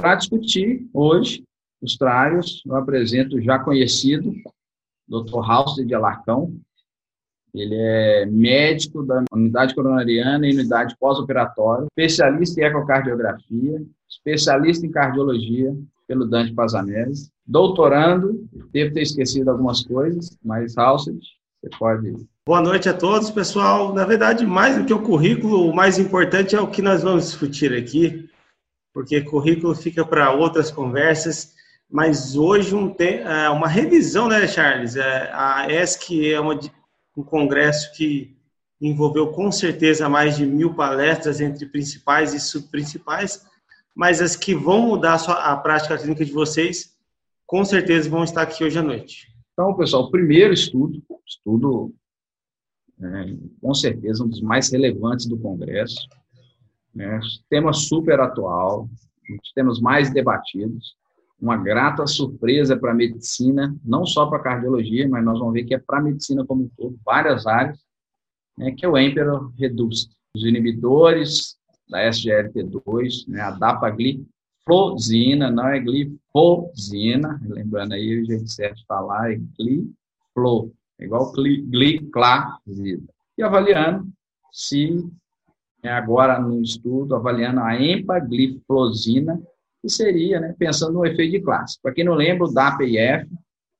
para discutir hoje os trários, eu apresento o já conhecido Dr. Halster de Alarcão. Ele é médico da unidade coronariana e unidade pós-operatória, especialista em ecocardiografia, especialista em cardiologia pelo Dante Pazanese, doutorando, devo ter esquecido algumas coisas, mas Halster, você pode Boa noite a todos, pessoal. Na verdade, mais do que o currículo, o mais importante é o que nós vamos discutir aqui, porque currículo fica para outras conversas. Mas hoje um é, uma revisão, né, Charles? É, a ESC é uma, um congresso que envolveu com certeza mais de mil palestras entre principais e subprincipais, mas as que vão mudar a, sua, a prática clínica de vocês, com certeza vão estar aqui hoje à noite. Então, pessoal, primeiro estudo, estudo né, com certeza um dos mais relevantes do Congresso, né, tema super atual, um dos temas mais debatidos, uma grata surpresa para a medicina, não só para a cardiologia, mas nós vamos ver que é para a medicina como um todo, várias áreas, né, que é o Emperor Reduced, os inibidores da SGLT2, né, a dapagliflozina, não é glifosina, lembrando aí o jeito certo de falar, é gliflo, é igual gliclazida. E avaliando se, é agora no estudo, avaliando a empagliflozina, que seria, né, pensando no efeito de classe. Para quem não lembra, o DAPIF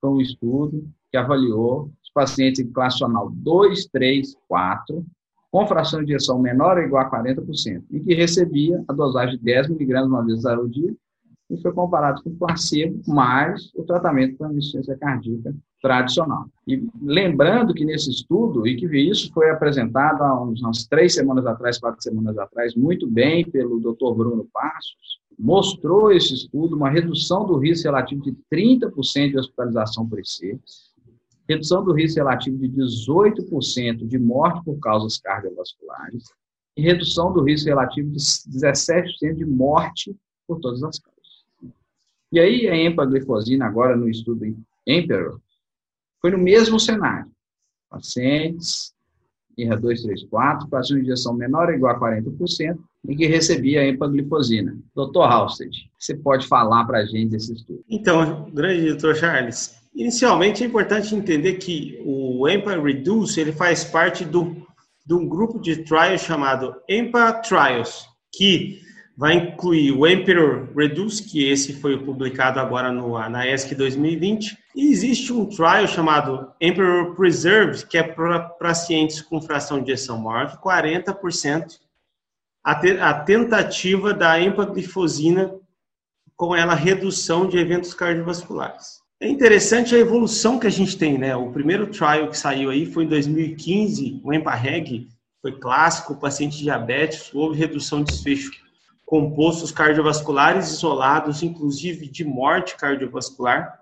foi um estudo que avaliou os pacientes em classe funcional 2, 3, 4, com fração de injeção menor ou igual a 40%, e que recebia a dosagem de 10 miligramas uma vez ao dia, e foi comparado com placebo mais o tratamento para insuficiência cardíaca tradicional. E lembrando que nesse estudo, e que isso foi apresentado há uns, umas três semanas atrás, quatro semanas atrás, muito bem pelo Dr. Bruno Passos, mostrou esse estudo uma redução do risco relativo de 30% de hospitalização por IC, redução do risco relativo de 18% de morte por causas cardiovasculares e redução do risco relativo de 17% de morte por todas as causas. E aí a empaglifosina, agora no estudo Emperor, foi no mesmo cenário. Pacientes, IRA 234, fazia uma injeção menor ou igual a 40%, e que recebia empaglifosina. Doutor Halsted, você pode falar para a gente desse estudo? Então, grande doutor Charles, inicialmente é importante entender que o EMPA-REDUCE ele faz parte do, de um grupo de trials chamado EMPA Trials, que vai incluir o Emperor Reduce, que esse foi publicado agora no, na ESC 2020, e existe um trial chamado Emperor Preserve, que é para pacientes com fração de injeção maior que 40%, a, te, a tentativa da empaglifosina com ela redução de eventos cardiovasculares. É interessante a evolução que a gente tem, né? O primeiro trial que saiu aí foi em 2015, o EMPA-REG, foi clássico, paciente diabético, houve redução de desfecho compostos cardiovasculares isolados, inclusive de morte cardiovascular.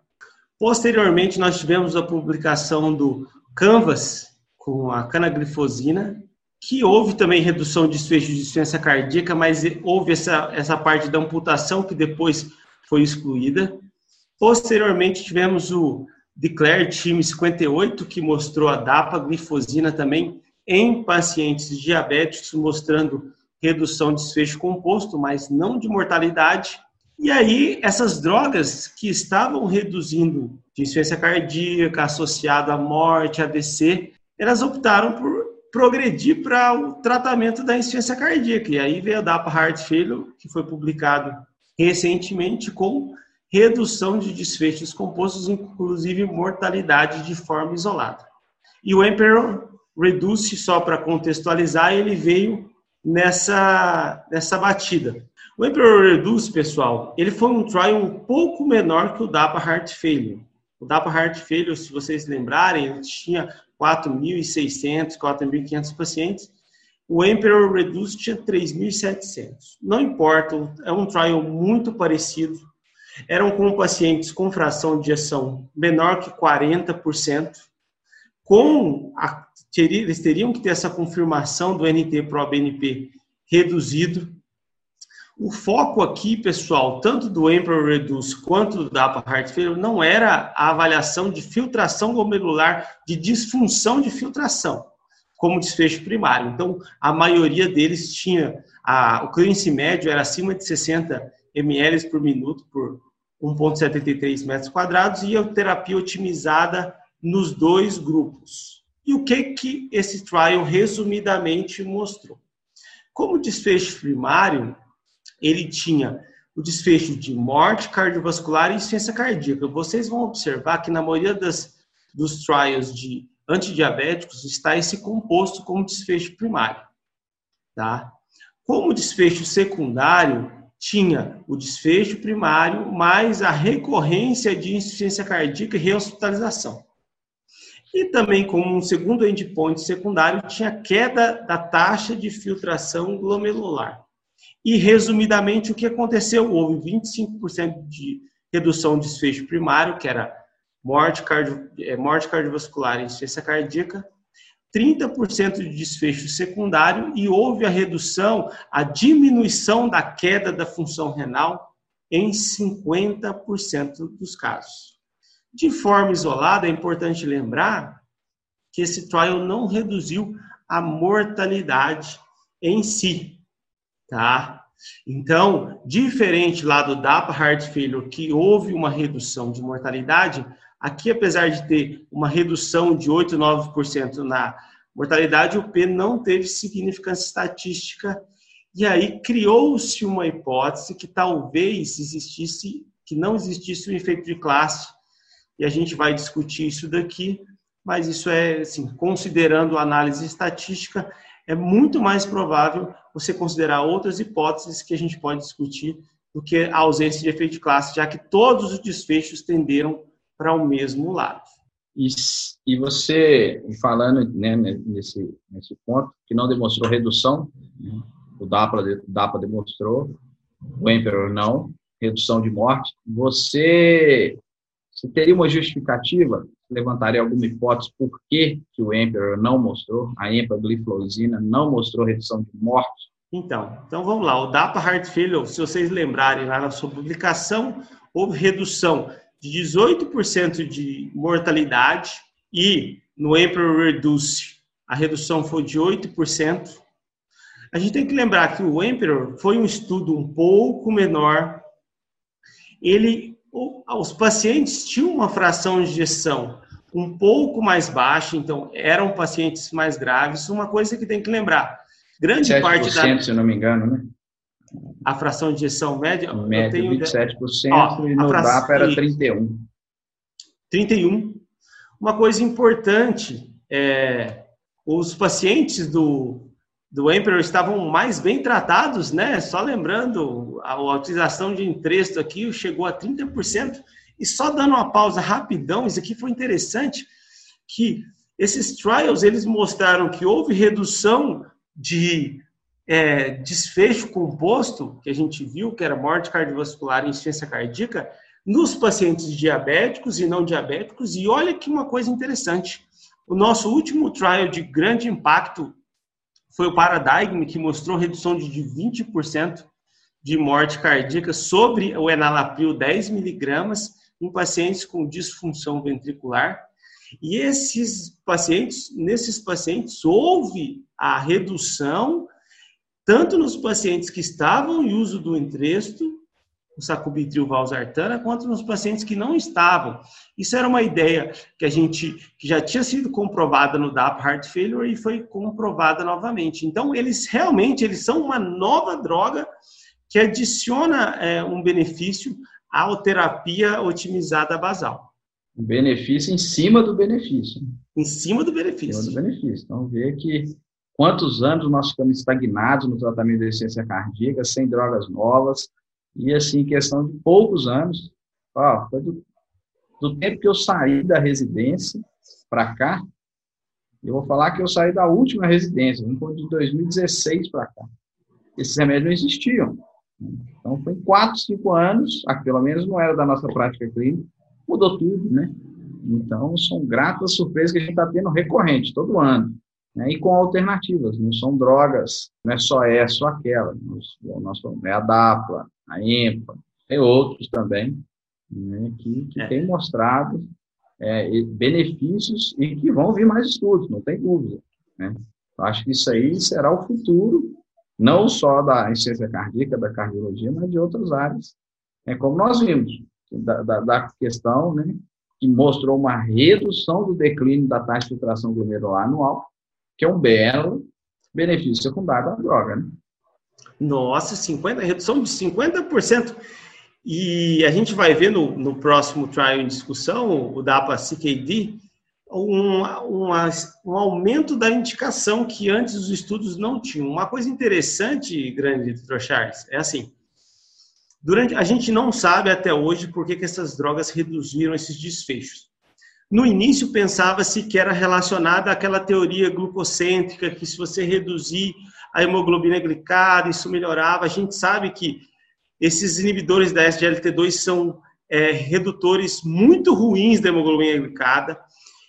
Posteriormente, nós tivemos a publicação do Canvas com a canaglifosina, que houve também redução de desfecho de insuficiência cardíaca, mas houve essa, essa parte da amputação que depois foi excluída. Posteriormente, tivemos o Declare Team 58, que mostrou a dapaglifosina também em pacientes diabéticos, mostrando redução de desfecho composto, mas não de mortalidade. E aí, essas drogas que estavam reduzindo de insuficiência cardíaca associada à morte, AVC, elas optaram por progredir para o tratamento da insuficiência cardíaca. E aí veio a DAPA Heart Failure, que foi publicado recentemente com redução de desfechos compostos, inclusive mortalidade de forma isolada. E o Emperor Reduce, só para contextualizar, ele veio nessa, nessa batida. O Emperor Reduce, pessoal, ele foi um trial um pouco menor que o DAPA Heart Failure. O DAPA Heart Failure, se vocês lembrarem, ele tinha 4.600, 4.500 pacientes. O Emperor Reduce tinha 3.700. Não importa, é um trial muito parecido. Eram com pacientes com fração de ejeção menor que 40%, com a eles teriam que ter essa confirmação do NT pro BNP reduzido. O foco aqui, pessoal, tanto do Emperor Reduce quanto do DAPA Heart Failure, não era a avaliação de filtração glomerular, de disfunção de filtração, como desfecho primário. Então, a maioria deles tinha, a, o clearance médio era acima de 60 ml por minuto por 1,73 metros quadrados e a terapia otimizada nos dois grupos. E o que, que esse trial resumidamente mostrou? Como desfecho primário, ele tinha o desfecho de morte cardiovascular e insuficiência cardíaca. Vocês vão observar que na maioria das, dos trials de antidiabéticos está esse composto como desfecho primário. Tá? Como desfecho secundário, tinha o desfecho primário mais a recorrência de insuficiência cardíaca e rehospitalização. E também, como um segundo endpoint secundário, tinha queda da taxa de filtração glomerular. E, resumidamente, o que aconteceu? Houve 25% de redução de desfecho primário, que era morte, cardio, é, morte cardiovascular e insuficiência cardíaca, 30% de desfecho secundário e houve a redução, a diminuição da queda da função renal em 50% dos casos. De forma isolada, é importante lembrar que esse trial não reduziu a mortalidade em si, tá? Então, diferente lá do DAPA Heart Failure, que houve uma redução de mortalidade, aqui, apesar de ter uma redução de 8, 9% na mortalidade, o P não teve significância estatística, e aí criou-se uma hipótese que talvez existisse, que não existisse um efeito de classe, e a gente vai discutir isso daqui, mas isso é, assim, considerando a análise estatística, é muito mais provável você considerar outras hipóteses que a gente pode discutir do que a ausência de efeito de classe, já que todos os desfechos tenderam para o mesmo lado. E, e você, falando né, nesse, nesse ponto, que não demonstrou redução, né, o DAPA, DAPA demonstrou, o Emperor não, redução de morte, você, você teria uma justificativa levantaria alguma hipótese por que, que o Emperor não mostrou, a empagliflozina não mostrou redução de morte? Então, então vamos lá. O DAPA Heart Failure, se vocês lembrarem lá na sua publicação, houve redução de 18% de mortalidade e no Emperor Reduce a redução foi de 8%. A gente tem que lembrar que o Emperor foi um estudo um pouco menor. Ele os pacientes tinham uma fração de injeção um pouco mais baixa, então eram pacientes mais graves. Uma coisa que tem que lembrar, grande parte da se não me engano, né? A fração de injeção média, média eu tenho 27% Ó, e no fração... DAPA era 31. 31. Uma coisa importante é os pacientes do do Emperor estavam mais bem tratados, né? Só lembrando, a, a utilização de entresto aqui chegou a 30%. E só dando uma pausa rapidão, isso aqui foi interessante, que esses trials, eles mostraram que houve redução de é, desfecho composto, que a gente viu, que era morte cardiovascular e insuficiência cardíaca, nos pacientes diabéticos e não diabéticos. E olha que uma coisa interessante. O nosso último trial de grande impacto foi o Paradigm, que mostrou redução de 20% de morte cardíaca sobre o enalapril 10 miligramas em pacientes com disfunção ventricular. E esses pacientes, nesses pacientes, houve a redução tanto nos pacientes que estavam em uso do entresto o sacubitril valsartana quanto nos pacientes que não estavam. Isso era uma ideia que a gente que já tinha sido comprovada no DAP Heart Failure e foi comprovada novamente. Então eles realmente eles são uma nova droga que adiciona é, um benefício à terapia otimizada basal. Benefício em cima do benefício. Em cima do benefício. Em cima do benefício. Então vê que quantos anos nós ficamos estagnados no tratamento da essência cardíaca, sem drogas novas, e assim, questão de poucos anos, ó, foi do, do tempo que eu saí da residência para cá, eu vou falar que eu saí da última residência, de 2016 para cá. Esses remédios não existiam. Então, foi quatro, cinco anos, aqui, pelo menos não era da nossa prática clínica, mudou tudo, né? Então, são gratas surpresas que a gente está tendo recorrente, todo ano. Né? E com alternativas, não são drogas, não é só essa ou aquela. O nosso, é a DAPLA, a EMPA, tem outros também, né, que, que é. têm mostrado é, benefícios e que vão vir mais estudos, não tem dúvida. Né? Acho que isso aí será o futuro não só da insuficiência cardíaca, da cardiologia, mas de outras áreas, é como nós vimos, da, da, da questão, né, que mostrou uma redução do declínio da taxa de filtração glomerular anual, que é um belo benefício secundário da droga, né? Nossa, 50, redução de 50%. E a gente vai ver no, no próximo trial em discussão, o DAPA-CKD, um, uma, um aumento da indicação que antes os estudos não tinham. Uma coisa interessante, grande Dr. Charles, é assim, durante a gente não sabe até hoje por que, que essas drogas reduziram esses desfechos. No início pensava-se que era relacionada àquela teoria glucocêntrica, que se você reduzir a hemoglobina glicada, isso melhorava. A gente sabe que esses inibidores da SGLT2 são é, redutores muito ruins da hemoglobina glicada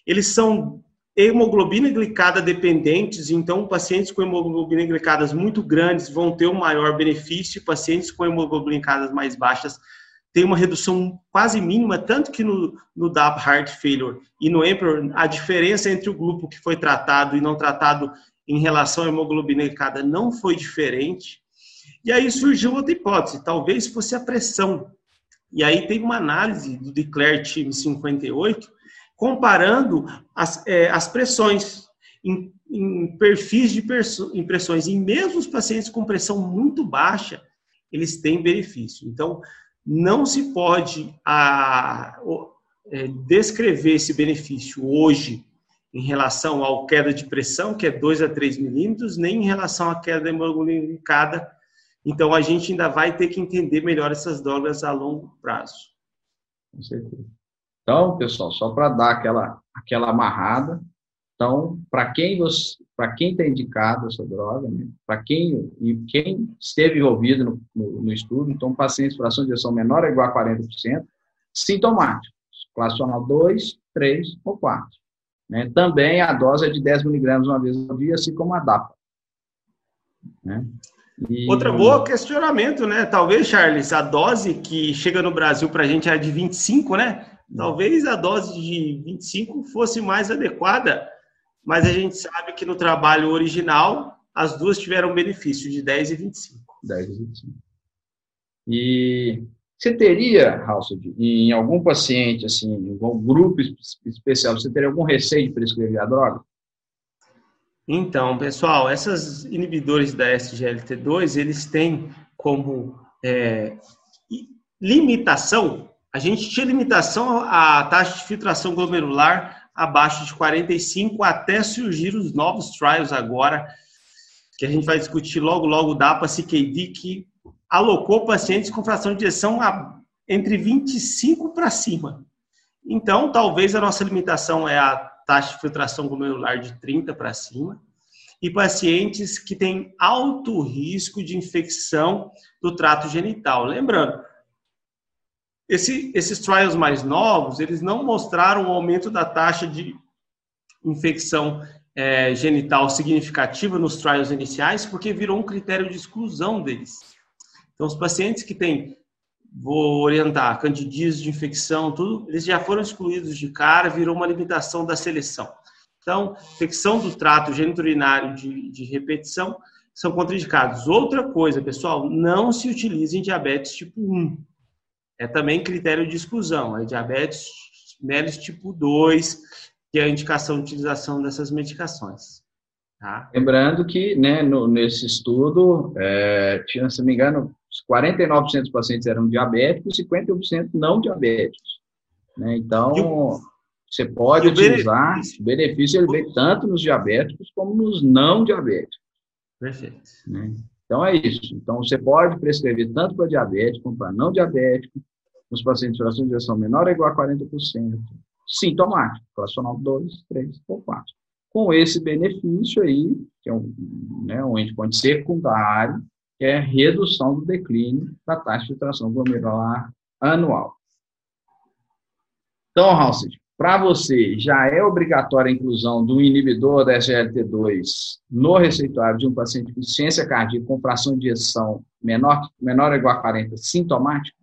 eles são hemoglobina glicada dependentes, então pacientes com hemoglobina glicadas muito grandes vão ter um maior benefício, pacientes com hemoglobina glicadas mais baixas têm uma redução quase mínima, tanto que no, no DAP Heart Failure e no Emperor, a diferença entre o grupo que foi tratado e não tratado em relação à hemoglobina glicada não foi diferente. E aí surgiu outra hipótese, talvez fosse a pressão. E aí tem uma análise do Declare Team 58, comparando as, é, as pressões em, em perfis de impressões. Em mesmo os pacientes com pressão muito baixa, eles têm benefício. Então, não se pode a, é, descrever esse benefício hoje em relação à queda de pressão, que é 2 a 3 milímetros, nem em relação à queda hemoglicada. Então, a gente ainda vai ter que entender melhor essas drogas a longo prazo. Com certeza. Então, pessoal, só para dar aquela, aquela amarrada, então, para quem você, para quem está indicado essa droga, né? para quem e quem esteve envolvido no, no, no estudo, então pacientes com fração de injeção menor ou igual a 40%, sintomáticos, classicional 2, 3 ou 4. Né? Também a dose é de 10 miligramas uma vez ao dia, assim como a DAPA. Né? E... Outra boa questionamento, né? Talvez, Charles, a dose que chega no Brasil para a gente é de 25, né? Talvez a dose de 25 fosse mais adequada, mas a gente sabe que no trabalho original as duas tiveram benefício de 10 e 25. 10 e 25. E você teria, Halsed, em algum paciente, assim, em algum grupo especial, você teria algum receio de prescrever a droga? Então, pessoal, essas inibidores da SGLT2, eles têm como é, limitação a gente tinha limitação à taxa de filtração glomerular abaixo de 45 até surgir os novos trials agora, que a gente vai discutir logo, logo, da APA-CKD, que alocou pacientes com fração de ejeção entre 25 para cima. Então, talvez a nossa limitação é a taxa de filtração glomerular de 30 para cima e pacientes que têm alto risco de infecção do trato genital. Lembrando, esse, esses trials mais novos, eles não mostraram um aumento da taxa de infecção é, genital significativa nos trials iniciais, porque virou um critério de exclusão deles. Então, os pacientes que têm, vou orientar, candidíase de infecção, tudo, eles já foram excluídos de cara, virou uma limitação da seleção. Então, infecção do trato geniturinário de, de repetição são contraindicados. Outra coisa, pessoal, não se utiliza em diabetes tipo 1 é também critério de exclusão, é diabetes mellitus tipo 2, que é a indicação de utilização dessas medicações. Tá? Lembrando que né, no, nesse estudo, é, tinha, se não me engano, 49% dos pacientes eram diabéticos e 51% não diabéticos. Né? Então, o, você pode utilizar, benefício, o benefício ele vem tanto nos diabéticos como nos não diabéticos. Perfeito. Né? Então, é isso. Então, você pode prescrever tanto para diabético como para não diabético, nos pacientes de fração de injeção menor ou igual a 40%, sintomático, fracional 2, 3 ou 4. Com esse benefício aí, que é um, né, um endpoint secundário, que é redução do declínio da taxa de filtração glomerular anual. Então, Halsey, para você, já é obrigatória a inclusão do inibidor da SGLT2 no receituário de um paciente com ciência cardíaca com fração de ejeção menor, menor ou igual a 40, sintomático?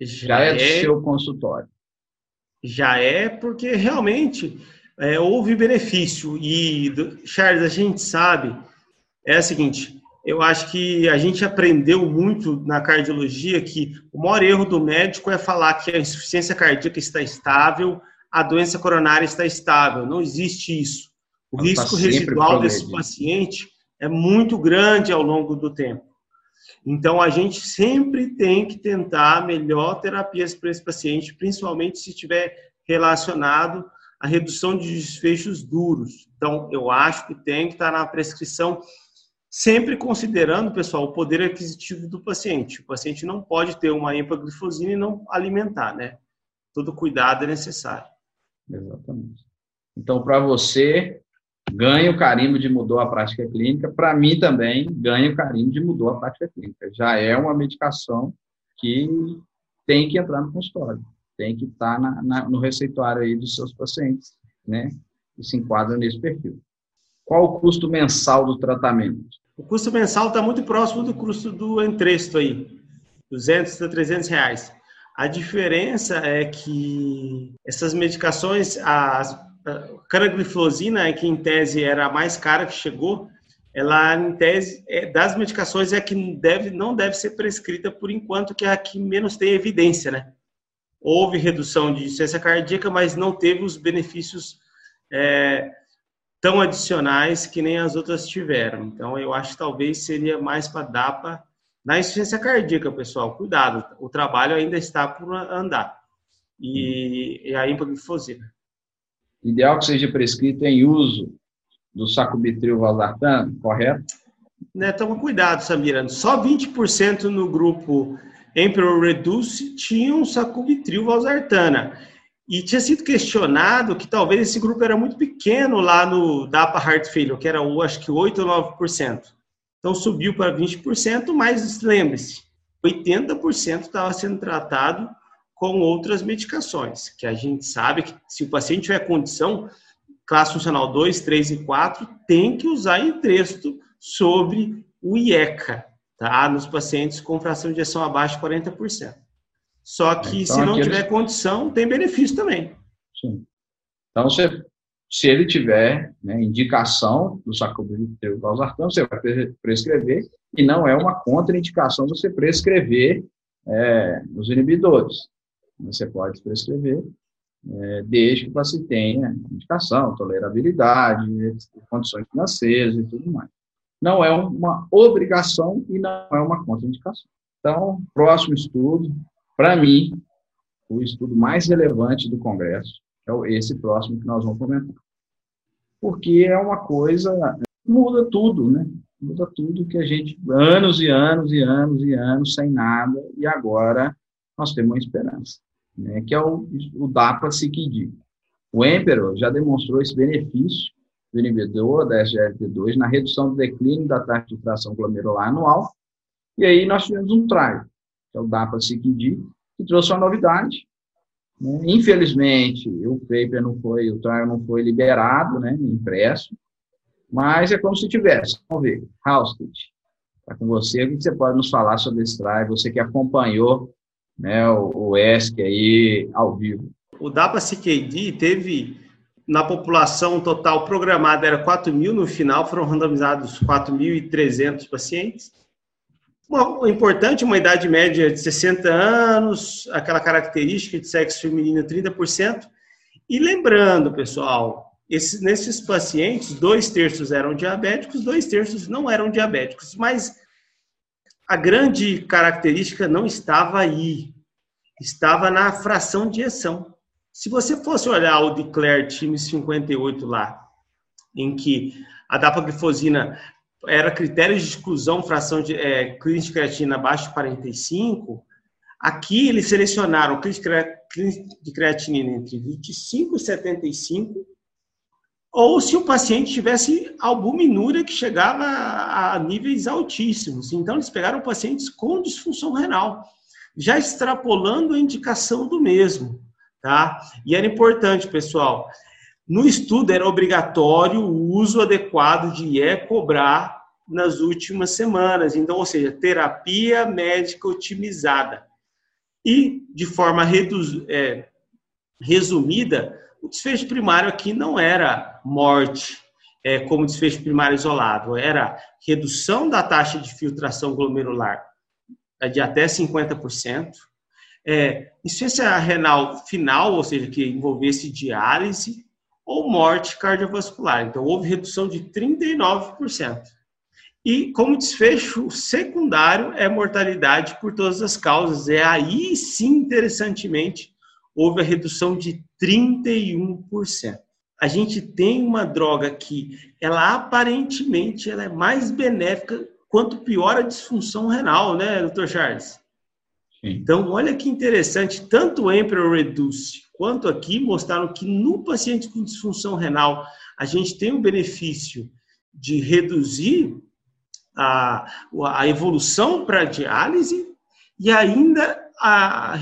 Já, já é do é, seu consultório. Já é, porque realmente é, houve benefício. E, Charles, a gente sabe, é o seguinte, eu acho que a gente aprendeu muito na cardiologia que o maior erro do médico é falar que a insuficiência cardíaca está estável, a doença coronária está estável. Não existe isso. O Ela risco residual desse paciente é muito grande ao longo do tempo. Então, a gente sempre tem que tentar melhor terapias para esse paciente, principalmente se estiver relacionado à redução de desfechos duros. Então, eu acho que tem que estar na prescrição, sempre considerando, pessoal, o poder aquisitivo do paciente. O paciente não pode ter uma empaglifosina e não alimentar, né? Todo cuidado é necessário. Exatamente. Então, para você, ganha o carimbo de mudou a prática clínica. Para mim também, ganha o carimbo de mudou a prática clínica. Já é uma medicação que tem que entrar no consultório, tem que estar tá na, na, no receituário aí dos seus pacientes, né? E se enquadra nesse perfil. Qual o custo mensal do tratamento? O custo mensal está muito próximo do custo do entresto aí, 200 a 300 reais. A diferença é que essas medicações, as canagliflozina, que em tese era a mais cara que chegou, ela em tese é, das medicações é a que deve, não deve ser prescrita por enquanto, que é a que menos tem evidência, né? Houve redução de insuficiência cardíaca, mas não teve os benefícios é, tão adicionais que nem as outras tiveram. Então, eu acho que talvez seria mais para DAPA na insuficiência cardíaca, pessoal. Cuidado, o trabalho ainda está por andar. E, e a hipoglifosina. Ideal que seja prescrito em uso do sacubitril valsartano, correto? Né, toma cuidado, Samira. Só 20% no grupo Emperor Reduce tinham sacubitril valsartana. E tinha sido questionado que talvez esse grupo era muito pequeno lá no DAPA Heart Failure, que era, acho que, 8 ou 9%. Então subiu para 20%, mas lembre-se, 80% estava sendo tratado com outras medicações, que a gente sabe que se o paciente tiver condição, classe funcional 2, 3 e 4, tem que usar entresto sobre o IECA, tá? Nos pacientes com fração de injeção abaixo de 40%. Só que então, se não tiver condição, tem benefício também. Sim. Então, você, se ele tiver né, indicação do sacubitril valsartano, você vai prescrever, e não é uma contraindicação você prescrever é, os inibidores. Você pode prescrever, é, desde que você tenha indicação, tolerabilidade, condições financeiras e tudo mais. Não é uma obrigação e não é uma contraindicação. Então, próximo estudo, para mim, o estudo mais relevante do Congresso é esse próximo que nós vamos comentar. Porque é uma coisa, muda tudo, né? Muda tudo que a gente, anos e anos e anos e anos sem nada, e agora nós temos uma esperança, né? que é o, o DAPA-CICD. O Emperor já demonstrou esse benefício do inibidor da SGLT2 na redução do declínio da taxa de fração glomerular anual, e aí nós tivemos um trial, que é o DAPA-CICD, que trouxe uma novidade. Né? Infelizmente, o paper não foi, o trial não foi liberado, né, impresso, mas é como se tivesse. Vamos ver, Halstead, está com você, o que você pode nos falar sobre esse trial, você que acompanhou né, o, o ESC aí ao vivo. O DAPA-CKD teve, na população total programada, era 4 mil, no final foram randomizados 4.300 pacientes. Uma, importante, uma idade média de 60 anos, aquela característica de sexo feminino 30%. E lembrando, pessoal, esses, nesses pacientes, dois terços eram diabéticos, dois terços não eram diabéticos. Mas a grande característica não estava aí, estava na fração de ejeção. Se você fosse olhar o Declare time 58 lá, em que a dapaglifosina era critério de exclusão, fração de é, clínica de creatina abaixo de 45, aqui eles selecionaram clínica de creatinina entre 25 e 75 ou se o paciente tivesse albuminúria que chegava a, níveis altíssimos. Então, eles pegaram pacientes com disfunção renal, já extrapolando a indicação do mesmo, tá? E era importante, pessoal, no estudo era obrigatório o uso adequado de IE cobrar nas últimas semanas. Então, ou seja, terapia médica otimizada. E, de forma é, resumida, o desfecho primário aqui não era morte. é, como desfecho primário isolado era redução da taxa de filtração glomerular de até 50%, é, insuficiência renal final, ou seja, que envolvesse diálise ou morte cardiovascular. Então, houve redução de 39%. E como desfecho secundário é mortalidade por todas as causas. É aí sim, interessantemente, houve a redução de 31%. A gente tem uma droga que ela aparentemente ela é mais benéfica quanto pior a disfunção renal, né, doutor Charles? Então, olha que interessante, tanto o Emperor Reduce quanto aqui mostraram que no paciente com disfunção renal, a gente tem o benefício de reduzir a, a evolução para a diálise e ainda a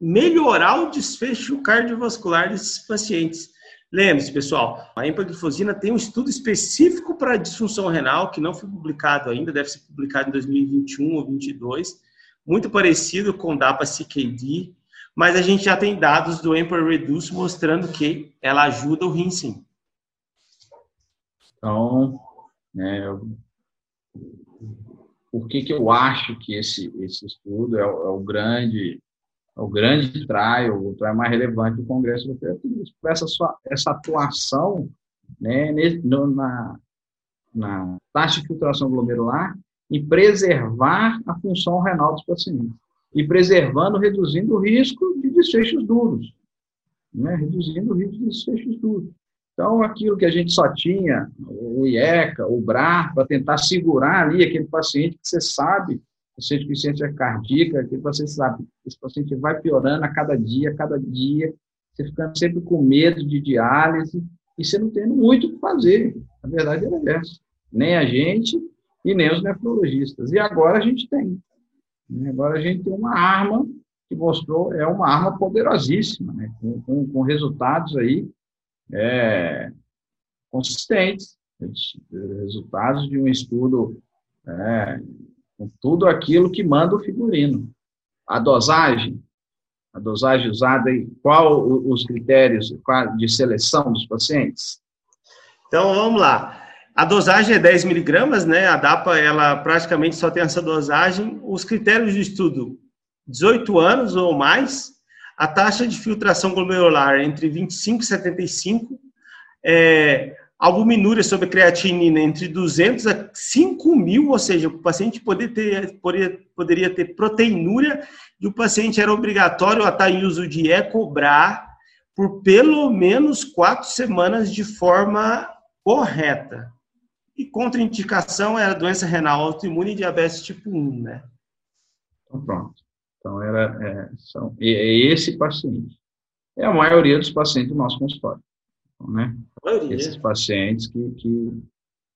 melhorar o desfecho cardiovascular desses pacientes. Lembre-se, pessoal, a empaglifosina tem um estudo específico para disfunção renal, que não foi publicado ainda, deve ser publicado em 2021 ou 2022, muito parecido com o DAPA-CKD, mas a gente já tem dados do Emperor Reduce mostrando que ela ajuda o rim, sim. Então, né, por que, que eu acho que esse, esse estudo é é o grande o grande trial, o trial mais relevante do Congresso Europeu, por essa, sua, essa atuação né, na, na taxa de filtração glomerular e preservar a função renal dos pacientes. E preservando, reduzindo o risco de desfechos duros. Né? Reduzindo o risco de desfechos duros. Então, aquilo que a gente só tinha, o IECA, o BRAR, para tentar segurar ali aquele paciente que você sabe, com insuficiência cardíaca, aquele paciente sabe, esse paciente vai piorando a cada dia, a cada dia, você ficando sempre com medo de diálise, e você não tendo muito o que fazer. A verdade é essa. Nem a gente, e nem os nefrologistas. E agora a gente tem. Né? Agora a gente tem uma arma que mostrou, é uma arma poderosíssima, né? com, com, com resultados aí é, consistentes, resultados de um estudo é, com tudo aquilo que manda o figurino. A dosagem, a dosagem usada, e qual os critérios de seleção dos pacientes? Então, vamos lá. A dosagem é 10 miligramas, né? A DAPA, ela praticamente só tem essa dosagem. Os critérios de estudo, 18 anos ou mais, a taxa de filtração glomerular entre 25 e 75, é, albuminúria sobre creatinina entre 200 a 5 mil, ou seja, o paciente poder ter, poderia, ter proteinúria e o paciente era obrigatório a estar em uso de EcoBRA por pelo menos quatro semanas de forma correta. E contraindicação era doença renal autoimune e diabetes tipo 1, né? Então, pronto. Então, era, é, são, é esse paciente. É a maioria dos pacientes do nosso consultório. Né? Esses pacientes que, que,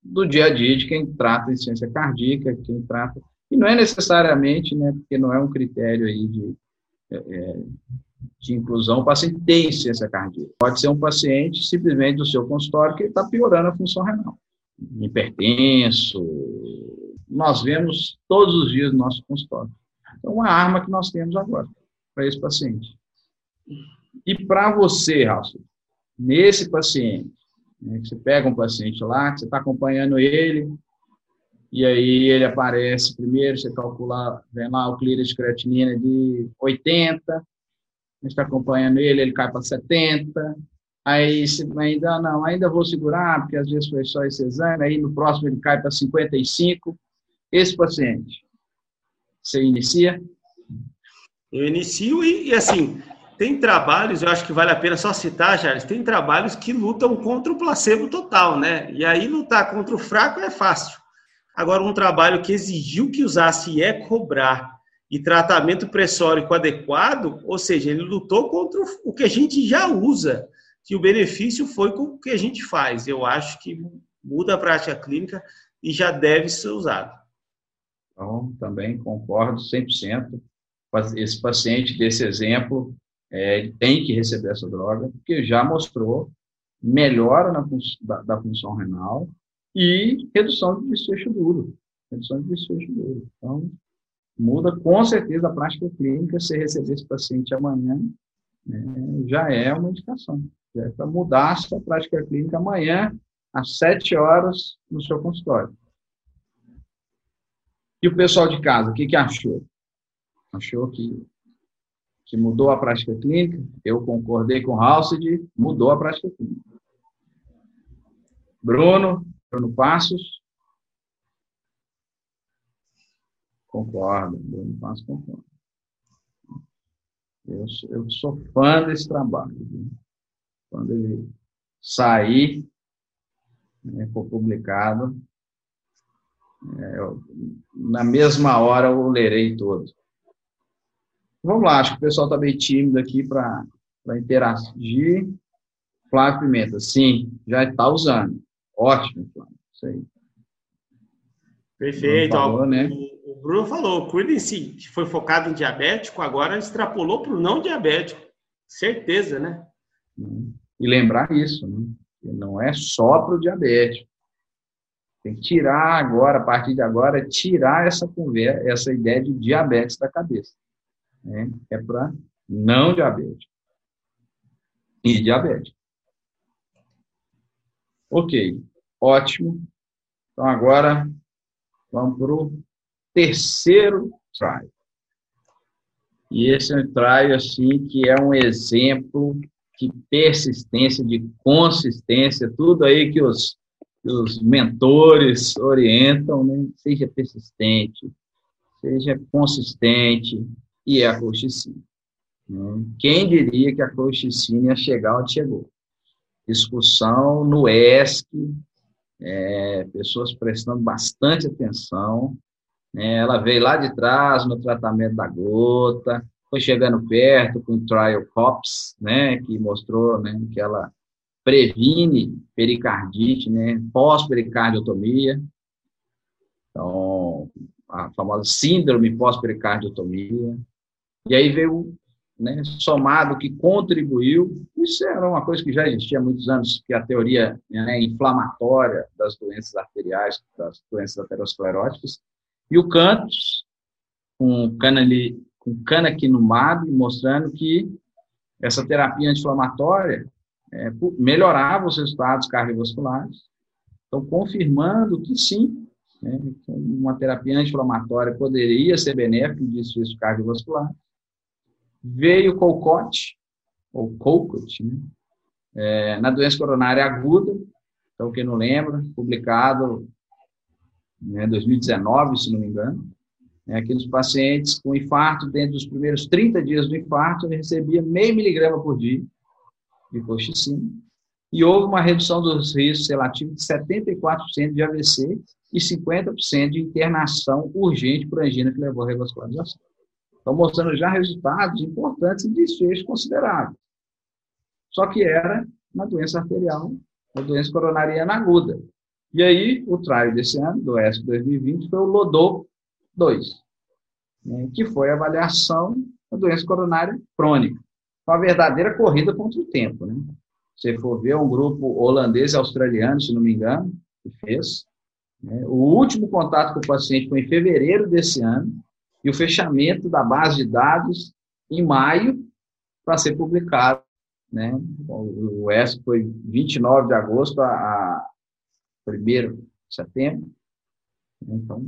do dia a dia de quem trata insuficiência cardíaca, quem trata... E não é necessariamente, né, porque não é um critério aí de, é, é de inclusão, o paciente tem insuficiência cardíaca. Pode ser um paciente simplesmente do seu consultório que está piorando a função renal hipertenso. Nós vemos todos os dias no nosso consultório. Então, uma arma que nós temos agora para esse paciente. E para você, Raul, nesse paciente, né, você pega um paciente lá, você está acompanhando ele, e aí ele aparece primeiro, você calcula, vem lá o clearance de creatinina de 80, a gente está acompanhando ele, ele cai para 70, Aí se ainda não, ainda vou segurar, porque às vezes foi só esse exame, aí no próximo ele cai para 55. Esse paciente, você inicia? Eu inicio e, e, assim, tem trabalhos, eu acho que vale a pena só citar, Charles, tem trabalhos que lutam contra o placebo total, né? E aí lutar contra o fraco é fácil. Agora, um trabalho que exigiu que usasse é cobrar e tratamento pressórico adequado, ou seja, ele lutou contra o que a gente já usa que o benefício foi com o que a gente faz. Eu acho que muda a prática clínica e já deve ser usado. Então, também concordo 100%. Esse paciente desse exemplo é, tem que receber essa droga, porque já mostrou melhora na, da, da função renal e redução de desfecho duro. Redução de desfecho duro. Então, muda com certeza a prática clínica se receber esse paciente amanhã, é, já é uma indicação. É para mudar a sua prática clínica amanhã, às 7 horas no seu consultório. E o pessoal de casa, o que, que achou? Achou que, que mudou a prática clínica? Eu concordei com Halsed, mudou a prática clínica. Bruno, Bruno Passos. Concordo, Bruno Passos concorda. Eu, eu sou fã desse trabalho. Viu? Quando ele sair, né, for publicado, é, eu, na mesma hora eu lerei todo. Vamos lá, acho que o pessoal está bem tímido aqui para interagir. Flávio Pimenta, sim, já está usando. Ótimo, Flávio. Isso aí. Perfeito. Falou, né? o, o, Bruno falou, cuidem-se, que foi focado em diabético, agora extrapolou para o não diabético. Certeza, né? E lembrar isso, né? não é só para o diabético. Tem que tirar agora, a partir de agora, tirar essa conversa, essa ideia de diabetes da cabeça. Né? É para não diabético. E diabético. Ok, ótimo. Então agora vamos para o terceiro trial. E esse é um trial assim que é um exemplo de persistência, de consistência, tudo aí que os os mentores orientam, né? seja persistente, seja consistente, e é a colchicina. Quem diria que a colchicina ia chegar onde chegou? Discussão no ESC, é, pessoas prestando bastante atenção. Né? Ela veio lá de trás no tratamento da gota, foi chegando perto com o Trial COPS, né, que mostrou né, que ela previne pericardite, né, pós-pericardiotomia, então, a famosa síndrome pós-pericardiotomia, e aí veio, né, somado que contribuiu, isso era uma coisa que já existia há muitos anos, que a teoria né, inflamatória das doenças arteriais, das doenças ateroscleróticas, e o Cantos, com, canali, com canakinumab, mostrando que essa terapia anti-inflamatória é, melhorava os resultados cardiovasculares. Então, confirmando que sim, né, uma terapia anti-inflamatória poderia ser benéfica em desfecho cardiovascular. Veio o Colcote, ou Colcott, né, é, na doença coronária aguda, então, quem não lembra, publicado em né, 2019, se não me engano, é, aqueles pacientes com infarto, dentro dos primeiros 30 dias do infarto, ele recebia meio miligrama por dia de colchicina, e houve uma redução dos riscos relativos de 74% de AVC e 50% de internação urgente por angina que levou à revascularização. Então, mostrando já resultados importantes e desfechos consideráveis. Só que era na doença arterial, na doença coronariana aguda. E aí, o trial desse ano, do ESC 2020, foi o LODO 2, né, que foi a avaliação da doença coronária crônica uma verdadeira corrida contra o tempo. Né? Se for ver, um grupo holandês e australiano, se não me engano, que fez. Né? O último contato com o paciente foi em fevereiro desse ano e o fechamento da base de dados em maio para ser publicado. Né? O ESC foi 29 de agosto a, a 1 de setembro. Então,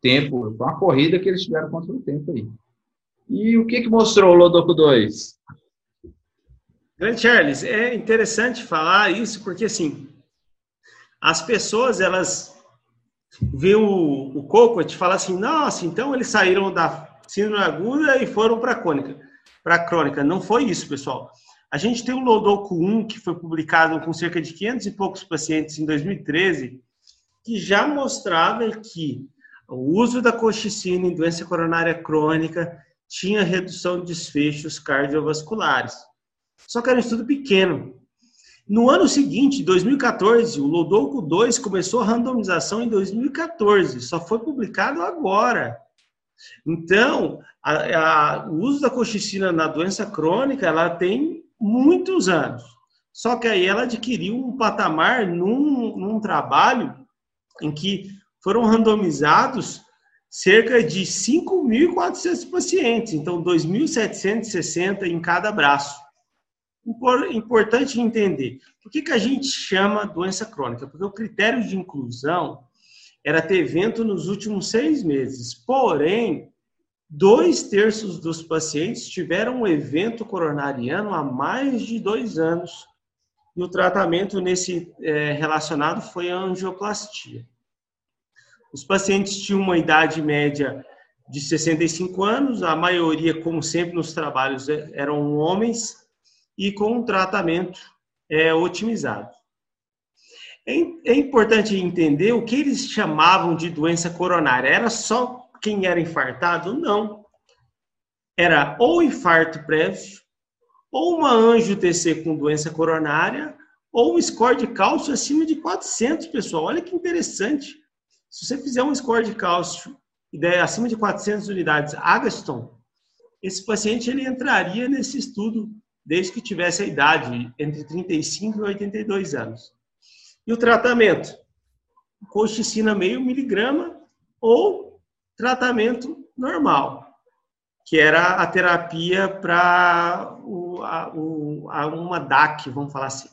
tempo, uma corrida que eles tiveram contra o tempo aí. E o que, que mostrou o Lodoco 2? Grande Charles, é interessante falar isso porque assim, as pessoas elas vê o, o Cocote fala assim, nossa, então eles saíram da síndrome aguda e foram para a crônica. Para crônica, não foi isso, pessoal. A gente tem o Lodoco 1 que foi publicado com cerca de 500 e poucos pacientes em 2013, que já mostrava que o uso da coxicina em doença coronária crônica tinha redução de desfechos cardiovasculares. Só que era um estudo pequeno. No ano seguinte, 2014, o Lodoco 2 começou a randomização em 2014, só foi publicado agora. Então, a, a, o uso da coxicina na doença crônica, ela tem muitos anos. Só que aí ela adquiriu um patamar num, num trabalho em que foram randomizados cerca de 5.400 pacientes, então 2.760 em cada braço. Importante entender. Por que, que a gente chama doença crônica? Porque o critério de inclusão era ter evento nos últimos seis meses. Porém, dois terços dos pacientes tiveram um evento coronariano há mais de dois anos. E o tratamento nesse é, relacionado foi a angioplastia. Os pacientes tinham uma idade média de 65 anos, a maioria, como sempre nos trabalhos, é, eram homens, e com um tratamento é, otimizado. É, é importante entender o que eles chamavam de doença coronária. Era só quem era infartado? Não. Era ou infarto prévio, ou uma anjo TC com doença coronária, ou um score de cálcio acima de 400, pessoal. Olha que interessante. Se você fizer um score de cálcio acima de 400 unidades Agaston, esse paciente ele entraria nesse estudo desde que tivesse a idade entre 35 e 82 anos. E o tratamento? Colchicina meio miligrama ou tratamento normal, que era a terapia para uma DAC, vamos falar assim.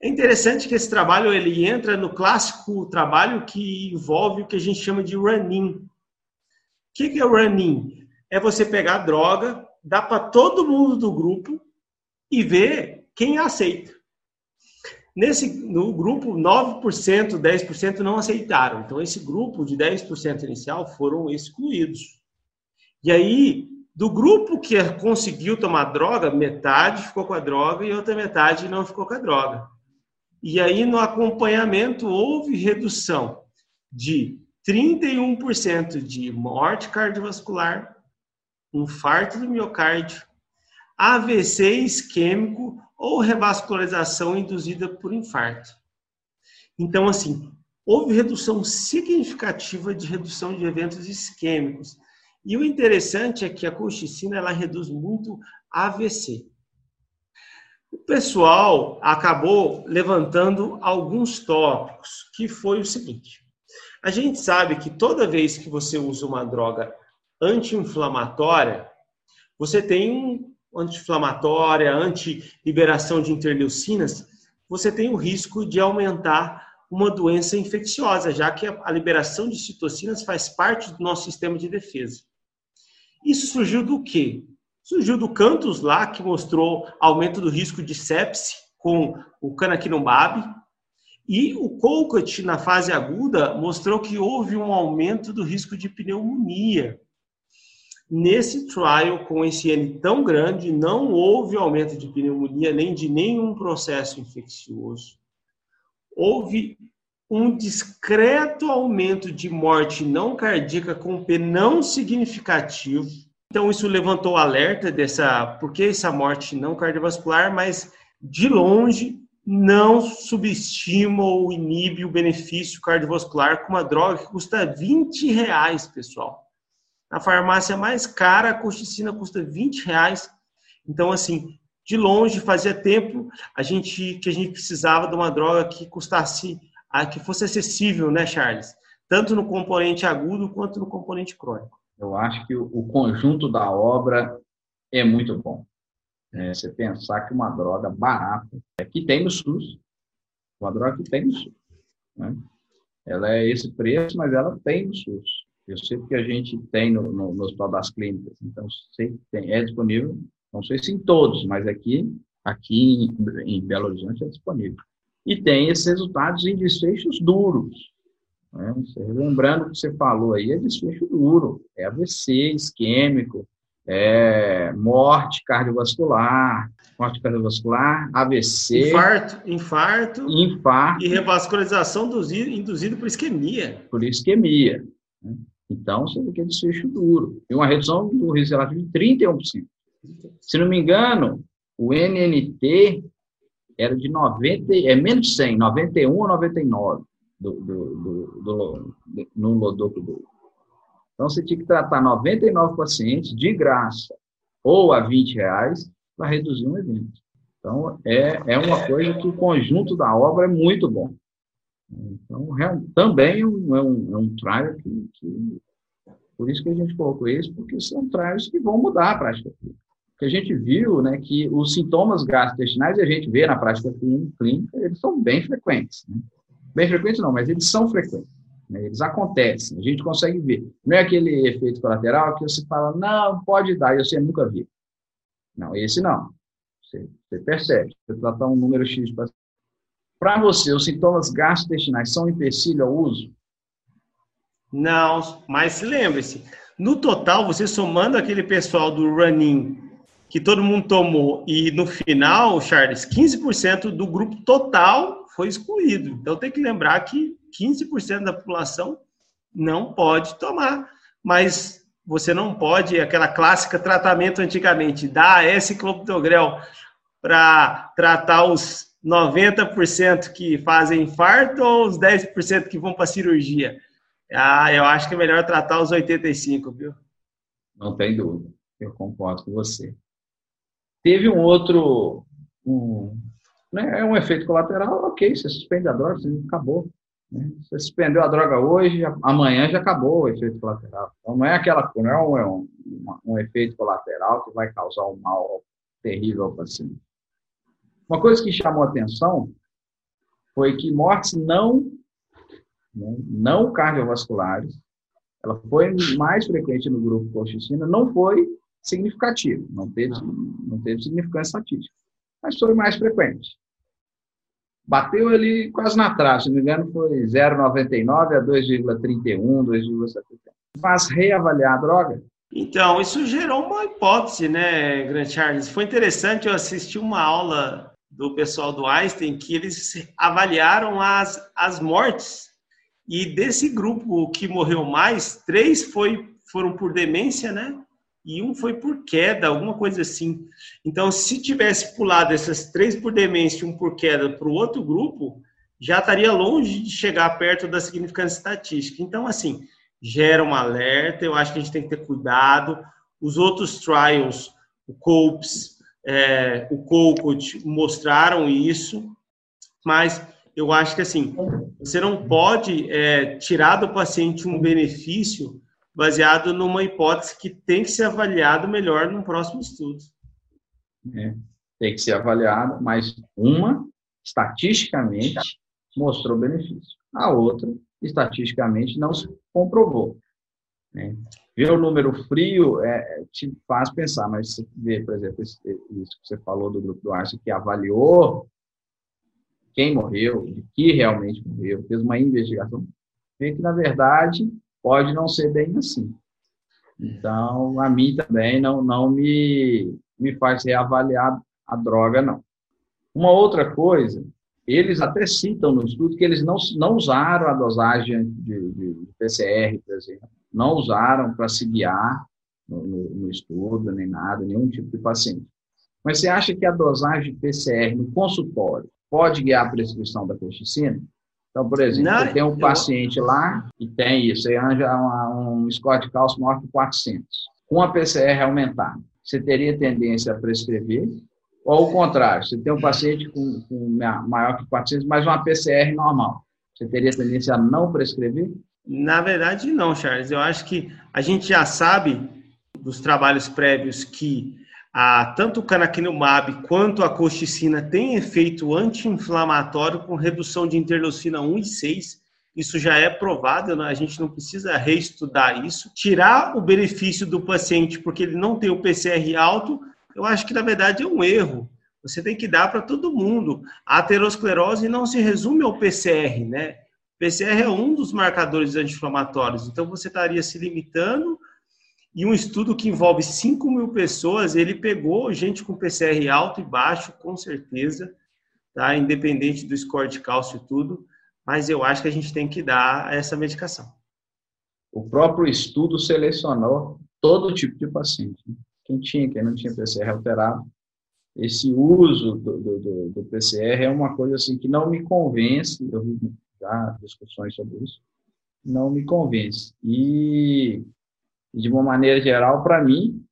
É interessante que esse trabalho ele entra no clássico trabalho que envolve o que a gente chama de running. O que é running? É você pegar droga, dar para todo mundo do grupo e ver quem aceita. Nesse, no grupo, 9%, 10% não aceitaram. Então, esse grupo de 10% inicial foram excluídos. E aí, do grupo que conseguiu tomar droga, metade ficou com a droga e outra metade não ficou com a droga. E aí, no acompanhamento, houve redução de 31% de morte cardiovascular, infarto do miocárdio, AVC isquêmico ou revascularização induzida por infarto. Então, assim, houve redução significativa de redução de eventos isquêmicos. E o interessante é que a colchicina ela reduz muito AVC. O pessoal acabou levantando alguns tópicos, que foi o seguinte: a gente sabe que toda vez que você usa uma droga anti-inflamatória, você tem anti-inflamatória, anti-liberação de interleucinas, você tem o risco de aumentar uma doença infecciosa, já que a liberação de citocinas faz parte do nosso sistema de defesa. Isso surgiu do quê? Surgiu do Cantus lá, que mostrou aumento do risco de sepse com o canakinumab, e o Colcott, na fase aguda, mostrou que houve um aumento do risco de pneumonia. Nesse trial, com esse N tão grande, não houve aumento de pneumonia nem de nenhum processo infeccioso. Houve um discreto aumento de morte não cardíaca com P não significativo. Então, isso levantou alerta dessa, por que essa morte não cardiovascular, mas de longe não subestima ou inibe o benefício cardiovascular com uma droga que custa 20 reais, pessoal. Na farmácia mais cara, a colchicina custa 20 reais. Então, assim, de longe, fazia tempo a gente que a gente precisava de uma droga que custasse, que fosse acessível, né, Charles? Tanto no componente agudo quanto no componente crônico. Eu acho que o conjunto da obra é muito bom. É, você pensar que uma droga barata, é que tem no SUS, uma droga que tem no SUS. Né? Ela é esse preço, mas ela tem no SUS. Eu sei que a gente tem no, no, no Hospital das Clínicas, então sei que tem, é disponível, não sei se em todos, mas aqui, aqui em, em Belo Horizonte é disponível. E tem esses resultados em desfechos duros. Né? Lembrando o que você falou aí, é desfecho duro, é AVC, isquêmico, é morte cardiovascular, morte cardiovascular, AVC, infarto, infarto, infarto e revascularização induzida por isquemia. Por isquemia. Né? Então, você é desfecho duro. E uma redução do risco relativo de 31%. Se não me engano, o NNT era de 90, é menos de 100, 91 ou 99 do, do, do, do, no Lodoco do. Então, você tinha que tratar 99 pacientes de graça ou a 20 reais para reduzir um evento. Então, é, é uma coisa que o conjunto da obra é muito bom. Então, também é um, é um, é um trial que, que, Por isso que a gente colocou isso, porque são trials que vão mudar a prática clínica. que a gente viu né, que os sintomas gastrointestinais, a gente vê na prática clínica, eles são bem frequentes. Né? Bem frequentes não, mas eles são frequentes. Né? Eles acontecem, a gente consegue ver. Não é aquele efeito colateral que você fala, não, pode dar, e você nunca viu. Não, esse não. Você, você percebe. Você tratar um número X para você, os sintomas gastrointestinais são empecilho ao uso? Não, mas lembre-se, no total, você somando aquele pessoal do running que todo mundo tomou e no final, Charles, 15% do grupo total foi excluído. Então tem que lembrar que 15% da população não pode tomar, mas você não pode, aquela clássica tratamento antigamente, dar esse clopidogrel para tratar os 90% que fazem infarto ou os 10% que vão para cirurgia. Ah, eu acho que é melhor tratar os 85, viu? Não tem dúvida. Eu concordo com você. Teve um outro, um, né, é um efeito colateral, ok, você suspende a droga, você acabou. Né? Você suspendeu a droga hoje, amanhã já acabou o efeito colateral. Então não é aquela, não é um, é um, um efeito colateral que vai causar um mal terrível ao paciente. Uma coisa que chamou atenção foi que mortes não né, não cardiovasculares, ela foi mais frequente no grupo colchicina, não foi significativo, não teve, não teve significância estatística, mas foi mais frequente. Bateu ali quase na trave, se não me engano, foi 0,99 a 2,31, 2,71. Faz reavaliar a droga? Então, isso gerou uma hipótese, né, Grant Charles? Foi interessante, eu assisti uma aula do pessoal do Einstein que eles avaliaram as, as mortes. E desse grupo que morreu mais, três foi, foram por demência, né? e um foi por queda, alguma coisa assim. Então, se tivesse pulado essas três por demência e um por queda para o outro grupo, já estaria longe de chegar perto da significância estatística. Então, assim, gera um alerta, eu acho que a gente tem que ter cuidado. Os outros trials, o COPES, é, o COCOT, mostraram isso, mas eu acho que, assim, você não pode é, tirar do paciente um benefício baseado numa hipótese que tem que ser avaliado melhor no próximo estudo. É, tem que ser avaliado, mas uma, estatisticamente, mostrou benefício. A outra, estatisticamente, não se comprovou. Né? Ver o número frio é, te faz pensar, mas se vê, por exemplo, isso que você falou do grupo do Arce, que avaliou quem morreu, de que realmente morreu, fez uma investigação, vê que, na verdade, pode não ser bem assim. Então, a mim também não, não me, me faz reavaliar a droga, não. Uma outra coisa, eles até citam no estudo que eles não, não usaram a dosagem de, de PCR, por exemplo, não usaram para se guiar no, no, no, estudo, nem nada, nenhum tipo de paciente. Mas você acha que a dosagem de PCR no consultório pode guiar a prescrição da colchicina? Então, por exemplo, Não, tem um eu... paciente lá e tem isso, você arranja um score de cálcio maior que 400. Com a PCR aumentar, você teria tendência a prescrever? Ou o contrário, você tem um paciente com, com maior que 400, mas uma PCR normal, você teria tendência a não prescrever? Na verdade, não, Charles. Eu acho que a gente já sabe dos trabalhos prévios que a, tanto o canakinumab quanto a colchicina têm efeito anti-inflamatório com redução de interleucina 1 e 6. Isso já é provado, né? a gente não precisa reestudar isso. Tirar o benefício do paciente porque ele não tem o PCR alto, eu acho que na verdade é um erro. Você tem que dar para todo mundo. A aterosclerose não se resume ao PCR, né? O PCR é um dos marcadores anti-inflamatórios, então você estaria se limitando e um estudo que envolve 5 mil pessoas, ele pegou gente com PCR alto e baixo, com certeza, tá? independente do score de cálcio e tudo, mas eu acho que a gente tem que dar essa medicação. O próprio estudo selecionou todo tipo de paciente. Quem tinha, quem não tinha PCR alterado. Esse uso do, do, do PCR é uma coisa assim que não me convence, eu vi já discussões sobre isso, não me convence. E de uma maneira geral, para mim,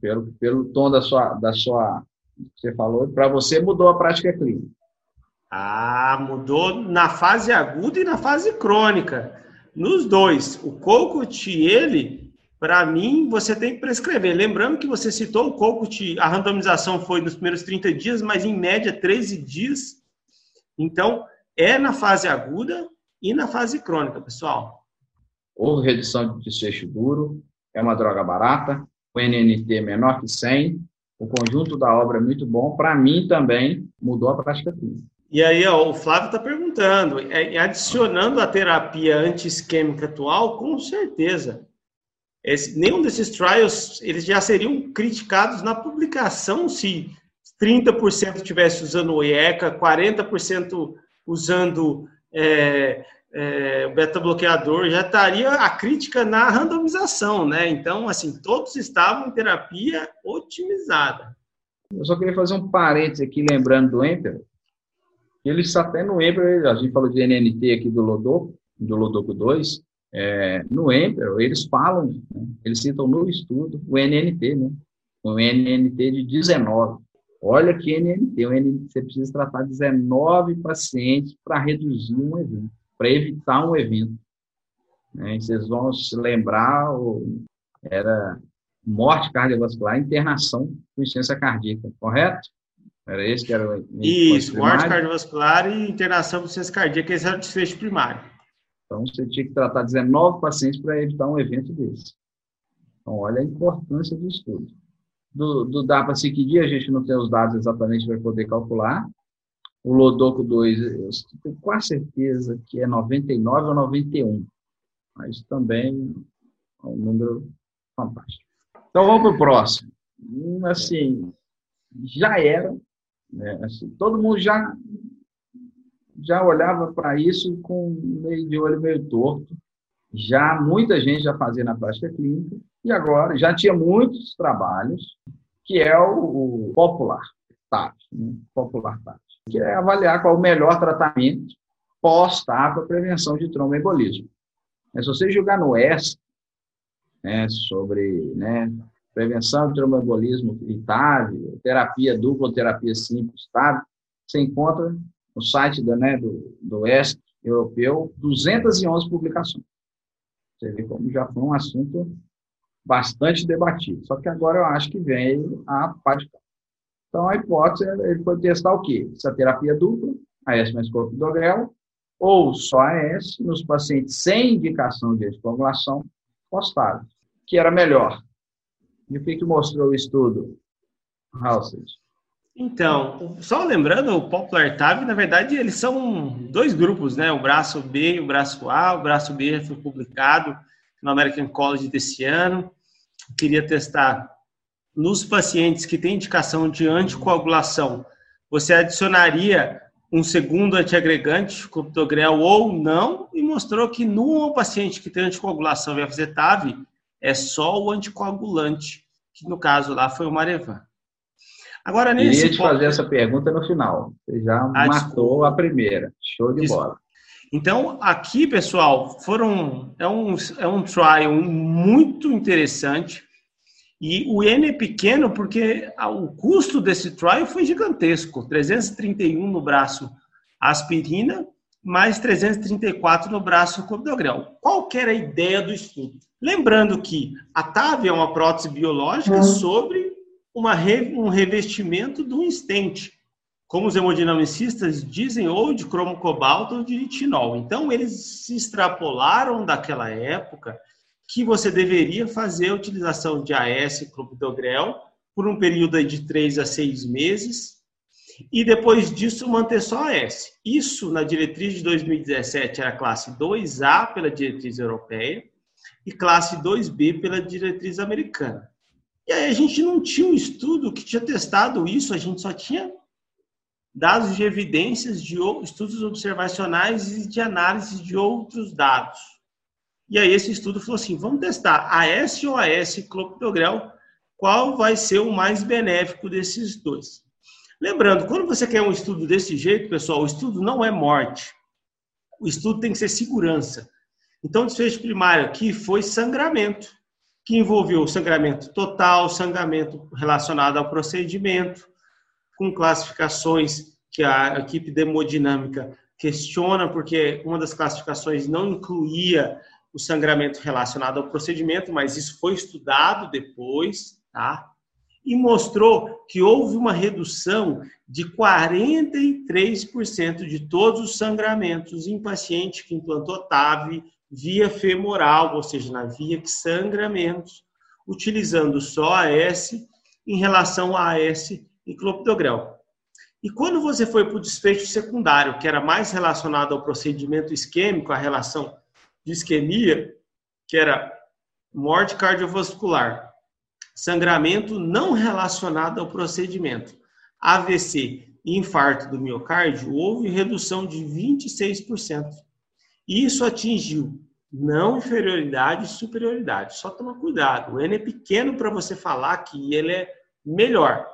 pelo, pelo tom da sua, da sua você falou, para você mudou a prática clínica. Ah, mudou na fase aguda e na fase crônica. Nos dois, o Colcott, ele, para mim, você tem que prescrever. Lembrando que você citou o Cocut, a randomização foi nos primeiros 30 dias, mas em média 13 dias. Então, é na fase aguda e na fase crônica, pessoal. Houve redução de desfecho duro, é uma droga barata, o NNT menor que 100, o conjunto da obra é muito bom. Para mim também mudou a prática clínica. E aí, ó, o Flávio está perguntando, é, adicionando a terapia anti-isquêmica atual, com certeza. Esse, nenhum desses trials, eles já seriam criticados na publicação se 30% tivesse usando o IECA, 40% usando é, é, o beta-bloqueador, já estaria a crítica na randomização, né? Então, assim, todos estavam em terapia otimizada. Eu só queria fazer um parênteses aqui, lembrando do Emperor. Ele está até no Emperor, a gente falou de NNT aqui do Lodoco, do Lodoco 2, é, no Emperor, eles falam, né, eles citam no estudo o NNT, né? O NNT de 19. Olha que NNT, o NNT você precisa tratar 19 pacientes para reduzir um evento, para evitar um evento. Né? Vocês vão se lembrar, era morte cardiovascular, internação com insuficiência cardíaca, correto? Era esse que era o Isso, morte cardiovascular e internação com insuficiência cardíaca, esse era o desfecho primário. Então, você tinha que tratar 19 pacientes para evitar um evento desse. Então, olha a importância do estudo. Do, do DAPA-CICD, a gente não tem os dados exatamente para poder calcular. O Lodoco 2, eu tenho quase certeza que é 99 ou 91. Mas também é um número fantástico. Então, vamos para o próximo. Hum, assim, já era. Né? Assim, todo mundo já já olhava para isso com meio de olho meio torto. Já muita gente já fazia na prática clínica e agora já tinha muitos trabalhos que é o, o popular tático, né? popular tático, que é avaliar qual é o melhor tratamento pós-TAP para prevenção de tromboembolismo. Mas se você jogar no S, né, sobre né, prevenção de tromboembolismo e terapia dupla terapia simples TAV, você encontra no site da, né, do, do Oeste Europeu 211 publicações. Você vê como já foi um assunto bastante debatido. Só que agora eu acho que vem a parte. Então, a hipótese, ele foi testar o quê? A terapia dupla, AS mais corpo do grel, ou só AS nos pacientes sem indicação de anticoagulação postados, que era melhor. E o que, que mostrou o estudo, Halsted? Então, só lembrando, o Popular Tab, na verdade, eles são dois grupos, né? O braço B e o braço A. O braço B já foi publicado no American College desse ano. Queria testar nos pacientes que têm indicação de anticoagulação. Você adicionaria um segundo antiagregante, clopidogrel ou não, e mostrou que no paciente que tem anticoagulação e fazer TAV, é só o anticoagulante, que no caso lá foi o Marevan. Agora, nesse Queria te ponto... fazer essa pergunta no final. Você já ah, matou desculpa. a primeira. Show de bola. Então, aqui, pessoal, foram é um, é um trial muito interessante. E o N é pequeno porque o custo desse trial foi gigantesco. 331 no braço aspirina, mais 334 no braço clopidogrel. Qual que era a ideia do estudo? Lembrando que a TAV é uma prótese biológica uhum. sobre uma, um revestimento do estente, como os hemodinamicistas dizem, ou de cromo cobalto ou de retinol. Então, eles se extrapolaram daquela época que você deveria fazer a utilização de AS clopidogrel por um período de 3 a 6 meses e depois disso manter só AS. Isso na diretriz de 2017 era classe 2A pela diretriz europeia e classe 2B pela diretriz americana. E aí a gente não tinha um estudo que tinha testado isso, a gente só tinha dados de evidências de estudos observacionais e de análise de outros dados. E aí esse estudo falou assim, vamos testar AS ou AS clopidogrel, qual vai ser o mais benéfico desses dois. Lembrando, quando você quer um estudo desse jeito, pessoal, o estudo não é morte. O estudo tem que ser segurança. Então, o desfecho primário aqui foi sangramento que envolveu sangramento total, sangramento relacionado ao procedimento, com classificações que a equipe de hemodinâmica questiona, porque uma das classificações não incluía o sangramento relacionado ao procedimento, mas isso foi estudado depois, tá? E mostrou que houve uma redução de 43% de todos os sangramentos em paciente que implantou TAV via femoral, ou seja, na via que sangra menos, utilizando só AS em relação a AS e clopidogrel. E quando você foi para o desfecho secundário, que era mais relacionado ao procedimento isquêmico, a relação de isquemia, que era morte cardiovascular, sangramento não relacionado ao procedimento, AVC e infarto do miocárdio, houve redução de 26%. Isso atingiu não inferioridade e superioridade. Só toma cuidado. O N é pequeno para você falar que ele é melhor.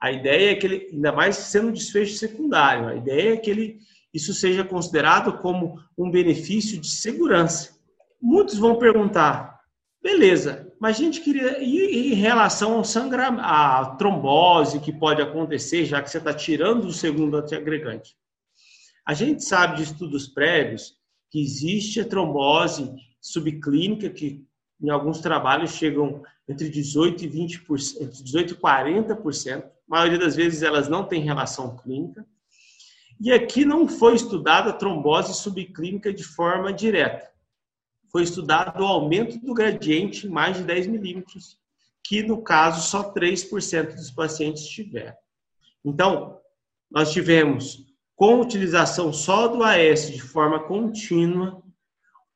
A ideia é que ele, ainda mais sendo um desfecho secundário, a ideia é que ele, isso seja considerado como um benefício de segurança. Muitos vão perguntar, beleza, mas a gente queria. E em relação ao sangramento, a trombose que pode acontecer, já que você está tirando o segundo antiagregante? A gente sabe de estudos prévios que existe a trombose subclínica, que em alguns trabalhos chegam entre 18 e 20%, entre 18 e 40%. A maioria das vezes elas não têm relação clínica. E aqui não foi estudada a trombose subclínica de forma direta. Foi estudado o aumento do gradiente em mais de 10 milímetros, que no caso só 3% dos pacientes tiveram. Então, nós tivemos, com utilização só do AS de forma contínua,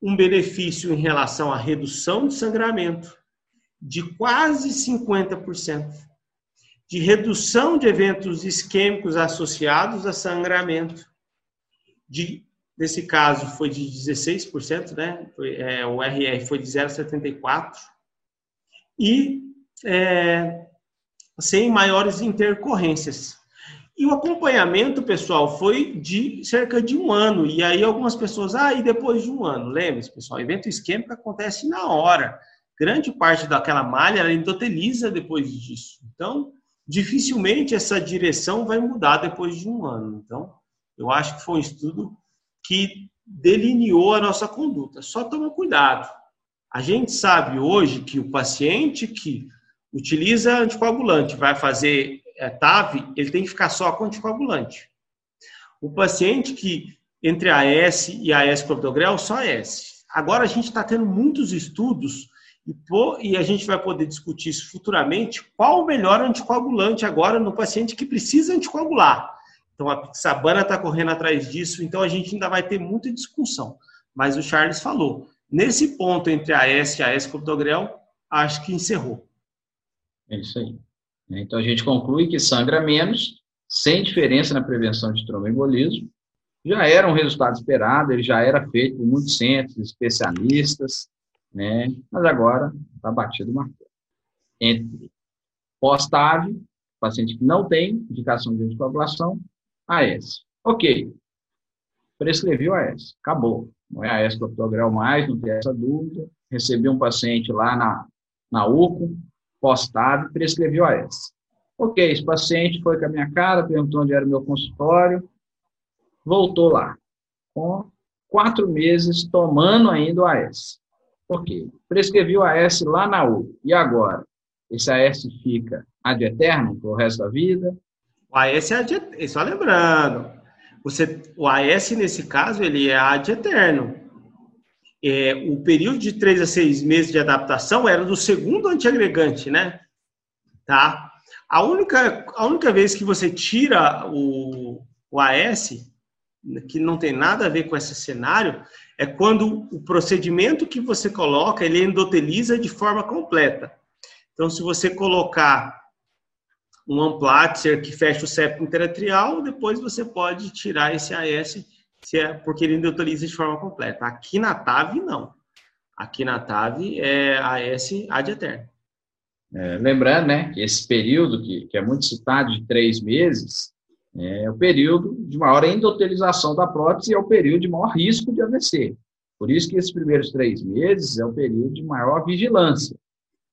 um benefício em relação à redução de sangramento de quase 50%, de redução de eventos isquêmicos associados a sangramento, de, nesse caso foi de 16%, né? Foi, é, o RR foi de 0,74%, e é, sem maiores intercorrências. E o acompanhamento, pessoal, foi de cerca de um ano. E aí algumas pessoas, ah, e depois de um ano? Lembre-se, pessoal, evento isquêmico acontece na hora. Grande parte daquela malha, ela endoteliza depois disso. Então, dificilmente essa direção vai mudar depois de um ano. Então, eu acho que foi um estudo que delineou a nossa conduta. Só toma cuidado. A gente sabe hoje que o paciente que utiliza anticoagulante vai fazer é, TAV, ele tem que ficar só com anticoagulante. O paciente que entre a S e a S clopidogrel, só S. Agora a gente está tendo muitos estudos e, pô, e, a gente vai poder discutir isso futuramente, qual o melhor anticoagulante agora no paciente que precisa anticoagular. Então a Pixabana está correndo atrás disso, então a gente ainda vai ter muita discussão. Mas o Charles falou, nesse ponto entre a S e a S clopidogrel, acho que encerrou. É isso aí. Então, a gente conclui que sangra menos, sem diferença na prevenção de tromboembolismo. Já era um resultado esperado, ele já era feito por muitos centros, especialistas, né? mas agora está batido o martelo. Entre pós-TAV, paciente que não tem indicação de anticoagulação, AS. Ok, prescrevi o AS, acabou. Não é AS clopidogrel mais, não tem essa dúvida. Recebi um paciente lá na, na UCO, postado e prescreveu a essa. Ok, esse paciente foi com a minha cara, perguntou onde era o meu consultório, voltou lá, com quatro meses tomando ainda o AS. Ok, prescrevi o AS lá na U. E agora? Esse AS fica ad eterno para o resto da vida? O AS é ad só lembrando, você, o AS nesse caso ele é ad eterno é, o período de três a seis meses de adaptação era do segundo antiagregante, né? Tá? A única, a única vez que você tira o, o AS, que não tem nada a ver com esse cenário, é quando o procedimento que você coloca, ele endoteliza de forma completa. Então, se você colocar um amplatzer que fecha o septo interatrial, depois você pode tirar esse AS se é porque ele endoteliza de forma completa. Aqui na TAV, não. Aqui na TAV é AS ad eterno. É, lembrando, né, que esse período, que, que é muito citado, de três meses, é o período de maior endotelização da prótese e é o período de maior risco de AVC. Por isso que esses primeiros três meses é o período de maior vigilância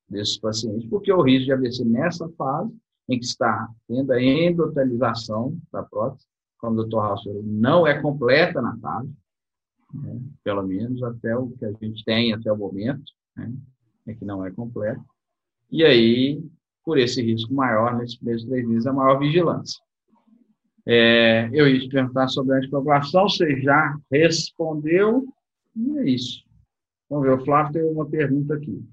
desses pacientes, porque o risco de AVC nessa fase, em que está tendo a endotelização da prótese, como o Dr. Raul não é completa na TAV, né? pelo menos até o que a gente tem até o momento, né? é que não é completo. E aí, por esse risco maior, nesses primeiros três meses, a maior vigilância. É, eu ia te perguntar sobre a anticoagulação, você já respondeu, e é isso. Vamos ver, o Flávio tem uma pergunta aqui.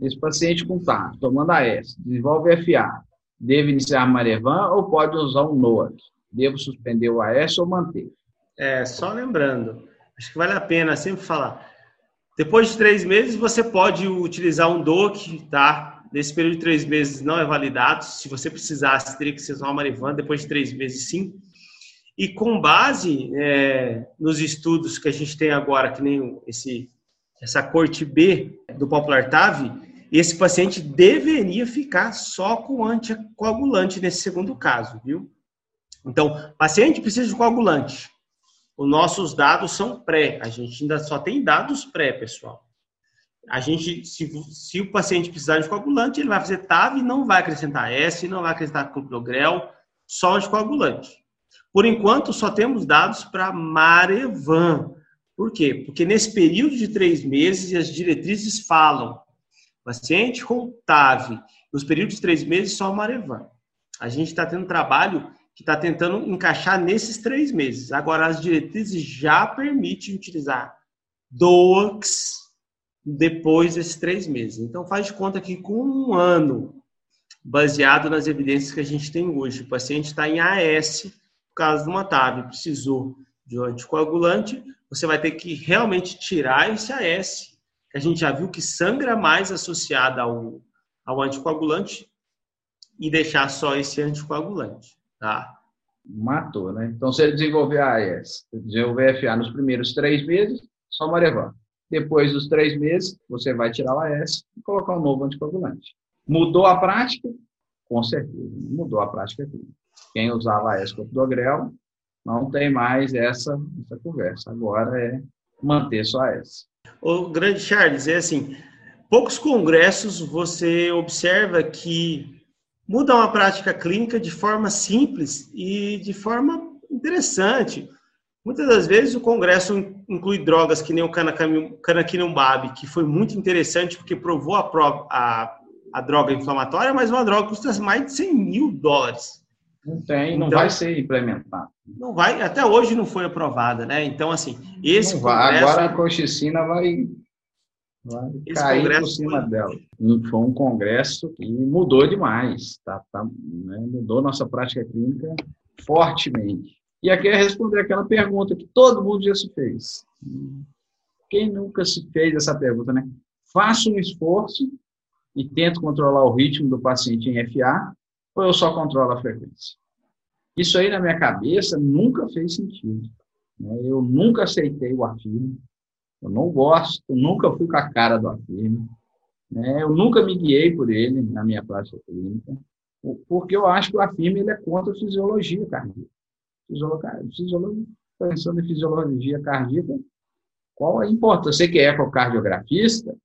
Esse paciente com TAR, tomando AS, desenvolve FA, deve iniciar Marevan ou pode usar um NOAC? Devo suspender o AS ou manter? É, só lembrando, acho que vale a pena sempre falar. Depois de três meses, você pode utilizar um DOC, tá? Nesse período de três meses não é validado. Se você precisasse, teria que ser uma Marivan. Depois de três meses, sim. E com base é, nos estudos que a gente tem agora, que nem esse, essa corte B do Popular TAV, esse paciente deveria ficar só com anticoagulante nesse segundo caso, viu? Então, paciente precisa de coagulante. Os nossos dados são pré, a gente ainda só tem dados pré, pessoal a gente, se, se, o paciente precisar de coagulante, ele vai fazer TAV e não vai acrescentar S, não vai acrescentar clopidogrel, só de coagulante. Por enquanto, só temos dados para Marevan. Por quê? Porque nesse período de três meses, as diretrizes falam, paciente com TAV, nos períodos de três meses, só Marevan. A gente está tendo trabalho que está tentando encaixar nesses três meses. Agora, as diretrizes já permitem utilizar DOAX, depois desses três meses. Então, faz de conta que com um ano, baseado nas evidências que a gente tem hoje, o paciente está em AS, no caso de uma TAV, precisou de um anticoagulante, você vai ter que realmente tirar esse AS, que a gente já viu que sangra mais associado ao, ao anticoagulante, e deixar só esse anticoagulante, tá? Matou, né? Então, se ele desenvolver AS, desenvolver FA nos primeiros três meses, só Marevan. Depois dos três meses, você vai tirar o AS e colocar um novo anticoagulante. Mudou a prática? Com certeza, mudou a prática aqui. Quem usava AS com Dogrel não tem mais essa, essa conversa. Agora é manter só AS. O grande Charles, é assim, poucos congressos você observa que mudam a prática clínica de forma simples e de forma interessante. Muitas das vezes o Congresso inclui drogas que nem o canakinumab, que foi muito interessante porque provou a, prova, a, a droga inflamatória, mas uma droga custa mais de 100 mil dólares. Não tem, não então, vai ser implementado. Não vai, até hoje não foi aprovada, né? Então, assim, esse não vai, congresso, Agora a coxicina vai, vai cair por cima dela. Foi um congresso que mudou demais, tá, tá né? mudou nossa prática clínica fortemente. E aqui é responder aquela pergunta que todo mundo já se fez. Quem nunca se fez essa pergunta, né? Faço um esforço e tento controlar o ritmo do paciente em FA ou eu só controlo a frequência? Isso aí na minha cabeça nunca fez sentido. Né? Eu nunca aceitei o afirme. Eu não gosto, nunca fui com a cara do afirme. Né? Eu nunca me guiei por ele na minha prática clínica, porque eu acho que o afirme ele é contra a fisiologia cardíaca fisiologia, pensando em fisiologia cardíaca, qual a importância? Você que é ecocardiografista,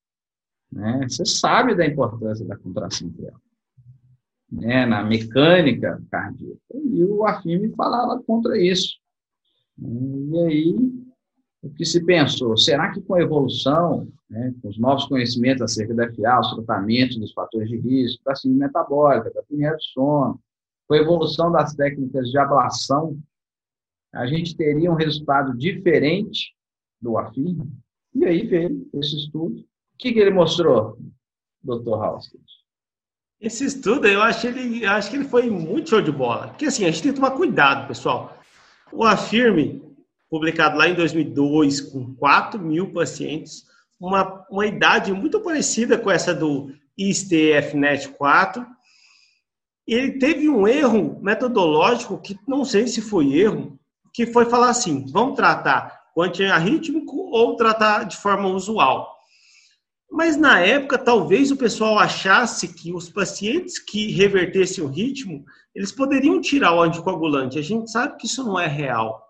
né, você sabe da importância da contração trial, né, na mecânica cardíaca. E o Afime falava contra isso. E aí, o que se pensou? Será que com a evolução, né, com os novos conhecimentos acerca da FA, os tratamentos dos fatores de risco, da síndrome metabólica, da apneia de sono, com a evolução das técnicas de ablação a gente teria um resultado diferente do AFIM. E aí veio esse estudo. O que, que ele mostrou, doutor Halstead? Esse estudo, eu acho, ele, acho que ele foi muito show de bola. Porque assim, a gente tem que tomar cuidado, pessoal. O AFIRME, publicado lá em 2002, com 4 mil pacientes, uma, uma idade muito parecida com essa do ISTF-NET 4, ele teve um erro metodológico que não sei se foi erro, que foi falar assim: vamos tratar o antiarrítmico ou tratar de forma usual. Mas na época, talvez o pessoal achasse que os pacientes que revertessem o ritmo, eles poderiam tirar o anticoagulante. A gente sabe que isso não é real.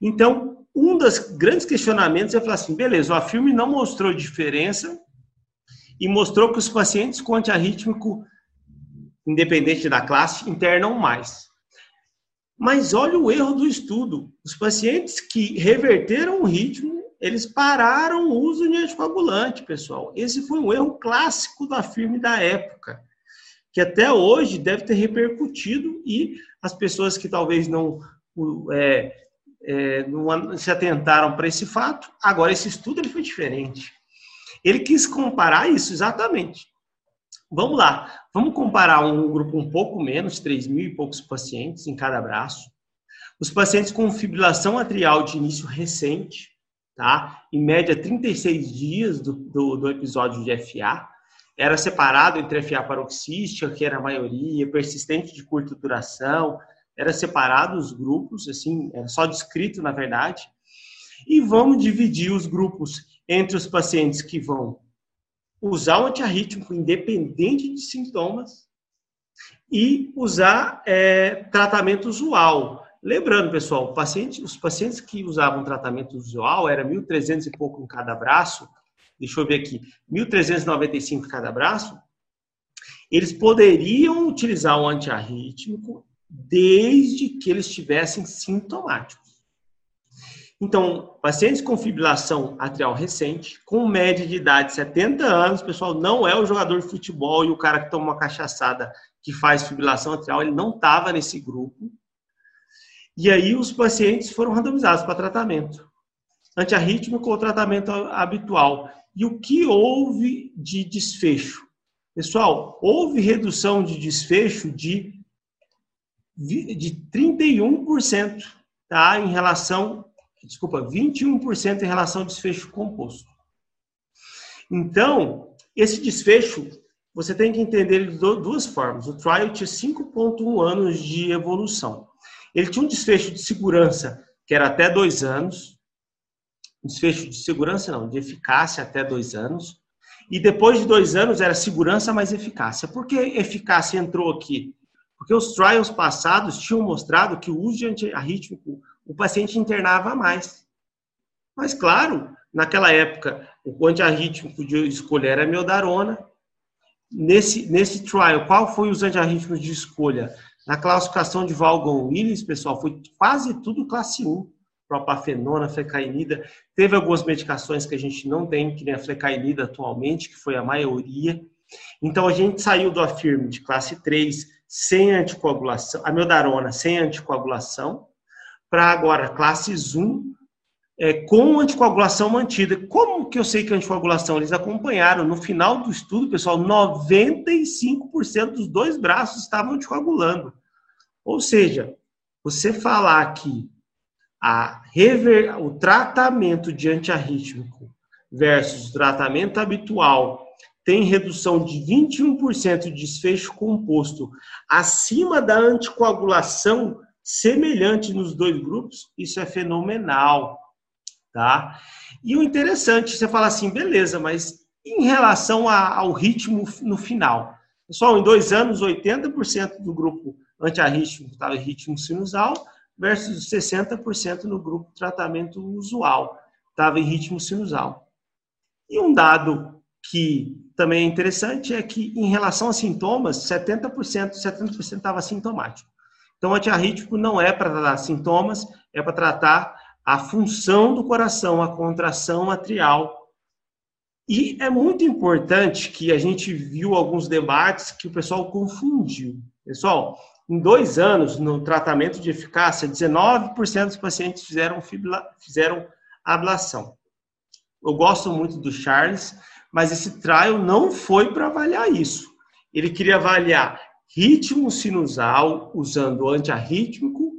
Então, um dos grandes questionamentos é falar assim: beleza, o afirme não mostrou diferença e mostrou que os pacientes com antiarrítmico, independente da classe, internam mais. Mas olha o erro do estudo. Os pacientes que reverteram o ritmo eles pararam o uso de anticoagulante, pessoal. Esse foi um erro clássico da firme da época, que até hoje deve ter repercutido e as pessoas que talvez não, é, é, se atentaram para esse fato, agora esse estudo ele foi diferente. Ele quis comparar isso exatamente. Vamos lá, vamos comparar um grupo um pouco menos, 3 mil e poucos pacientes em cada braço. Os pacientes com fibrilação atrial de início recente, tá? Em média 36 dias do, do, do episódio de FA, era separado entre FA paroxística, que era a maioria, persistente de curta duração, era separado os grupos, assim, era só descrito na verdade. E vamos dividir os grupos entre os pacientes que vão usar o antiarrítmico independente de sintomas e usar é, tratamento usual. Lembrando, pessoal, paciente, os pacientes que usavam tratamento usual era 1.300 e pouco em cada braço, deixa eu ver aqui, 1.395 em cada braço, eles poderiam utilizar o antiarrítmico desde que eles estivessem sintomáticos. Então, pacientes com fibrilação atrial recente, com média de idade 70 anos, pessoal, não é o jogador de futebol e o cara que toma uma cachaçada que faz fibrilação atrial, ele não estava nesse grupo. E aí os pacientes foram randomizados para tratamento. Antiarrítmico ou tratamento habitual. E o que houve de desfecho? Pessoal, houve redução de desfecho de, de 31% tá, em relação desculpa, 21% em relação ao desfecho composto. Então, esse desfecho, você tem que entender de duas formas. O trial tinha 5,1 anos de evolução. Ele tinha um desfecho de segurança, que era até dois anos. Desfecho de segurança, não, de eficácia até dois anos. E depois de dois anos era segurança mais eficácia. Por que eficácia entrou aqui? Porque os trials passados tinham mostrado que o uso de antiarrítmico o paciente internava mais. Mas, claro, naquela época, o antiarrítmico de escolha era miodarona. Nesse, nesse trial, qual foi os antiarrítmicos de escolha? Na classificação de Valgon-Williams, pessoal, foi quase tudo classe 1. Propafenona, flecainida. Teve algumas medicações que a gente não tem, que nem a flecainida atualmente, que foi a maioria. Então, a gente saiu do afirme de classe 3 sem anticoagulação, a miodarona sem anticoagulação, para agora classes 1 é, com anticoagulação mantida. Como que eu sei que a anticoagulação? Eles acompanharam no final do estudo, pessoal, 95% dos dois braços estavam anticoagulando. Ou seja, você falar que a rever, o tratamento de antiarrítmico versus tratamento habitual tem redução de 21% de desfecho composto acima da anticoagulação semelhante nos dois grupos, isso é fenomenal, tá? E o interessante, você fala assim, beleza, mas em relação ao ritmo no final? Pessoal, em dois anos, 80% do grupo antiarrítmico estava em ritmo sinusal versus 60% no grupo tratamento usual, estava em ritmo sinusal. E um dado que também é interessante é que, em relação a sintomas, 70%, 70% estava sintomático. Então, o antiarrítmico não é para tratar sintomas, é para tratar a função do coração, a contração atrial. E é muito importante que a gente viu alguns debates que o pessoal confundiu. Pessoal, em dois anos, no tratamento de eficácia, 19% dos pacientes fizeram, fibula, fizeram ablação. Eu gosto muito do Charles, mas esse trial não foi para avaliar isso. Ele queria avaliar ritmo sinusal usando antiarrítmico